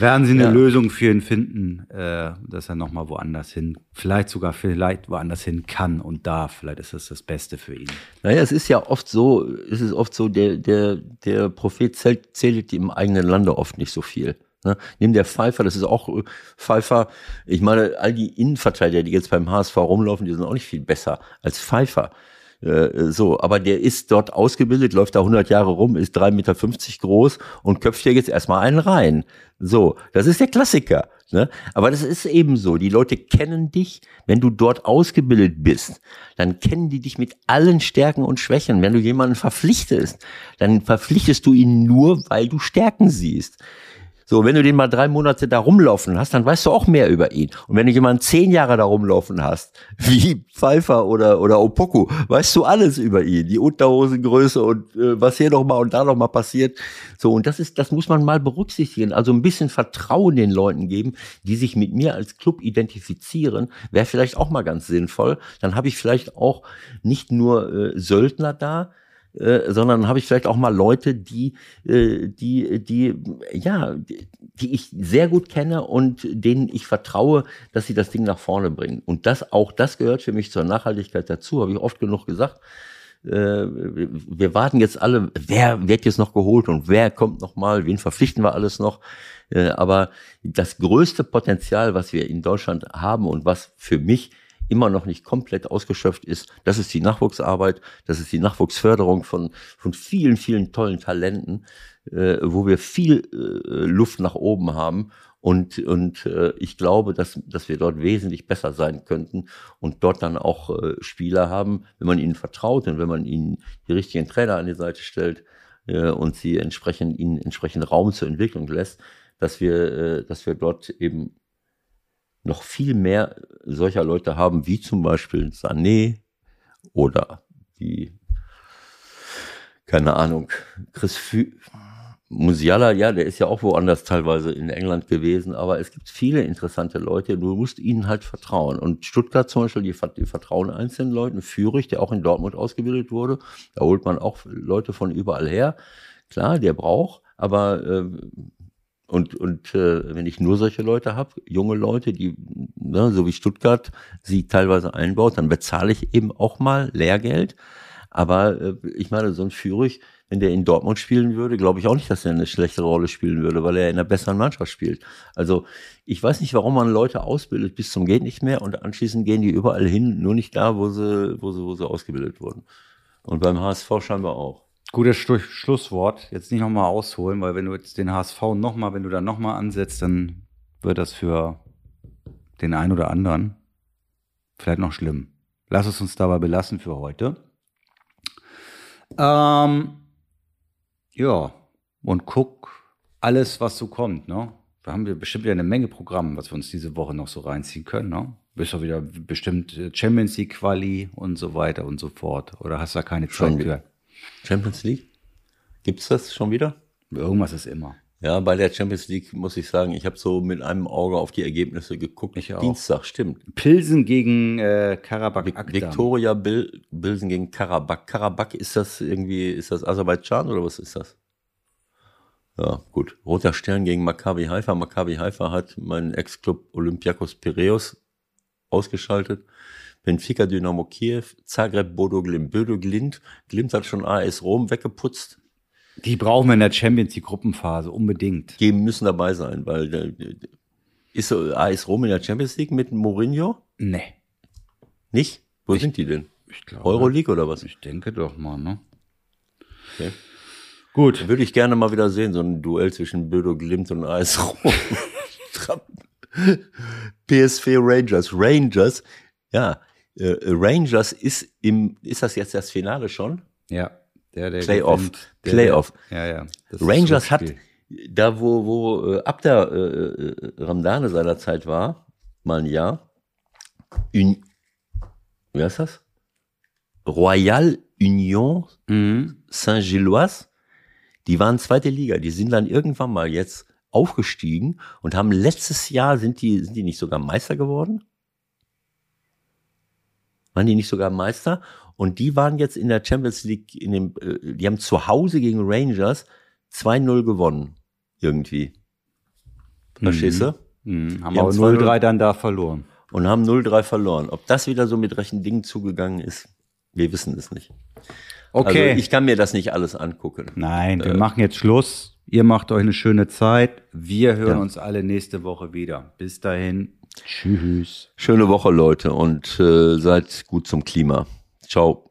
werden sie eine ja. Lösung für ihn finden, äh, dass er nochmal woanders hin, vielleicht sogar vielleicht woanders hin kann und darf. Vielleicht ist das das Beste für ihn. Naja, es ist ja oft so, es ist oft so, der, der, der Prophet zählt, zählt im eigenen Lande oft nicht so viel. Ne? Neben der Pfeiffer, das ist auch äh, Pfeiffer. Ich meine, all die Innenverteidiger, die jetzt beim HSV rumlaufen, die sind auch nicht viel besser als Pfeiffer. Äh, so, aber der ist dort ausgebildet, läuft da 100 Jahre rum, ist 3,50 Meter groß und köpft hier jetzt erstmal einen rein. So, das ist der Klassiker. Ne? Aber das ist eben so. Die Leute kennen dich, wenn du dort ausgebildet bist, dann kennen die dich mit allen Stärken und Schwächen. Wenn du jemanden verpflichtest, dann verpflichtest du ihn nur, weil du Stärken siehst. So, wenn du den mal drei Monate da rumlaufen hast, dann weißt du auch mehr über ihn. Und wenn du jemanden zehn Jahre da rumlaufen hast, wie Pfeiffer oder, oder Opoku, weißt du alles über ihn. Die Unterhosengröße und äh, was hier nochmal und da nochmal passiert. So, und das ist, das muss man mal berücksichtigen. Also ein bisschen Vertrauen den Leuten geben, die sich mit mir als Club identifizieren, wäre vielleicht auch mal ganz sinnvoll. Dann habe ich vielleicht auch nicht nur äh, Söldner da, äh, sondern habe ich vielleicht auch mal Leute, die, äh, die, die, ja, die ich sehr gut kenne und denen ich vertraue, dass sie das Ding nach vorne bringen. Und das, auch das gehört für mich zur Nachhaltigkeit dazu, habe ich oft genug gesagt. Äh, wir warten jetzt alle, wer wird jetzt noch geholt und wer kommt noch mal, wen verpflichten wir alles noch. Äh, aber das größte Potenzial, was wir in Deutschland haben und was für mich immer noch nicht komplett ausgeschöpft ist. Das ist die Nachwuchsarbeit, das ist die Nachwuchsförderung von, von vielen, vielen tollen Talenten, äh, wo wir viel äh, Luft nach oben haben. Und, und äh, ich glaube, dass, dass wir dort wesentlich besser sein könnten und dort dann auch äh, Spieler haben, wenn man ihnen vertraut und wenn man ihnen die richtigen Trainer an die Seite stellt äh, und sie entsprechend ihnen entsprechend Raum zur Entwicklung lässt, dass wir, äh, dass wir dort eben noch viel mehr solcher Leute haben, wie zum Beispiel Sané oder wie, keine Ahnung, Chris Fü Musiala, ja, der ist ja auch woanders teilweise in England gewesen, aber es gibt viele interessante Leute, du musst ihnen halt vertrauen. Und Stuttgart zum Beispiel, die, die vertrauen einzelnen Leuten, Führig, der auch in Dortmund ausgebildet wurde, da holt man auch Leute von überall her. Klar, der braucht, aber äh, und, und äh, wenn ich nur solche Leute habe, junge Leute, die, ne, so wie Stuttgart, sie teilweise einbaut, dann bezahle ich eben auch mal Lehrgeld. Aber äh, ich meine, so ein Führig, wenn der in Dortmund spielen würde, glaube ich auch nicht, dass er eine schlechtere Rolle spielen würde, weil er in einer besseren Mannschaft spielt. Also ich weiß nicht, warum man Leute ausbildet bis zum geht nicht mehr und anschließend gehen die überall hin, nur nicht da, wo sie, wo sie, wo sie ausgebildet wurden. Und beim HSV scheinbar auch. Gutes Schlusswort. Jetzt nicht nochmal ausholen, weil wenn du jetzt den HSV nochmal, wenn du da nochmal ansetzt, dann wird das für den einen oder anderen vielleicht noch schlimm. Lass es uns dabei belassen für heute. Ähm, ja, und guck alles, was so kommt, ne? Da haben wir bestimmt wieder eine Menge Programm, was wir uns diese Woche noch so reinziehen können, ne? Bist du wieder bestimmt äh, Champions League Quali und so weiter und so fort. Oder hast du da keine Zeit für? Champions League? Gibt's das schon wieder? Irgendwas ist immer. Ja, bei der Champions League muss ich sagen, ich habe so mit einem Auge auf die Ergebnisse geguckt. Ich auch. Dienstag, stimmt. Pilsen gegen äh, Karabakh Akdam. Viktoria Bil Bilsen gegen Karabakh. Karabakh ist das irgendwie, ist das Aserbaidschan oder was ist das? Ja, gut. Roter Stern gegen Maccabi Haifa. Maccabi Haifa hat meinen Ex-Club Olympiakos Piraeus ausgeschaltet. Benfica Dynamo Kiew, Zagreb Bodo Glimt. Bodo Glimt, Glimt hat schon AS Rom weggeputzt. Die brauchen wir in der Champions League Gruppenphase unbedingt. Die müssen dabei sein, weil der, ist AS Rom in der Champions League mit Mourinho? Nee. Nicht? Wo Ich- sind die denn? Ich glaube. Euroleague oder was? Ich denke doch mal, ne? Okay. Gut. Würde ich gerne mal wieder sehen, so ein Duell zwischen Bodo Glimt und AS Rom. PSV Rangers. Rangers, ja, äh, Rangers ist im, ist das jetzt das Finale schon? Ja. Der, der Playoff. gewinnt, der, Playoff. Der, ja, ja. Rangers hat, da wo, wo äh, ab der äh, äh, Ramdane seiner Zeit war, mal ein Jahr, Un, wie heißt das? Royal Union Mhm. Saint-Gilloise, die waren zweite Liga, die sind dann irgendwann mal jetzt aufgestiegen und haben letztes Jahr, sind die, sind die nicht sogar Meister geworden? Waren die nicht sogar Meister? Und die waren jetzt in der Champions League, in dem, äh, die haben zu Hause gegen Rangers 2-0 gewonnen. Irgendwie. Verstehst du? Mhm. Haben aber 2-0 0-3 dann da verloren. Und haben 0-3 verloren. Ob das wieder so mit rechten Dingen zugegangen ist, wir wissen es nicht. Okay. Also ich kann mir das nicht alles angucken. Nein, wir machen jetzt Schluss. Ihr macht euch eine schöne Zeit. Wir hören Ja. uns alle nächste Woche wieder. Bis dahin. Tschüss. Schöne Woche, Leute, und äh, seid gut zum Klima. Ciao.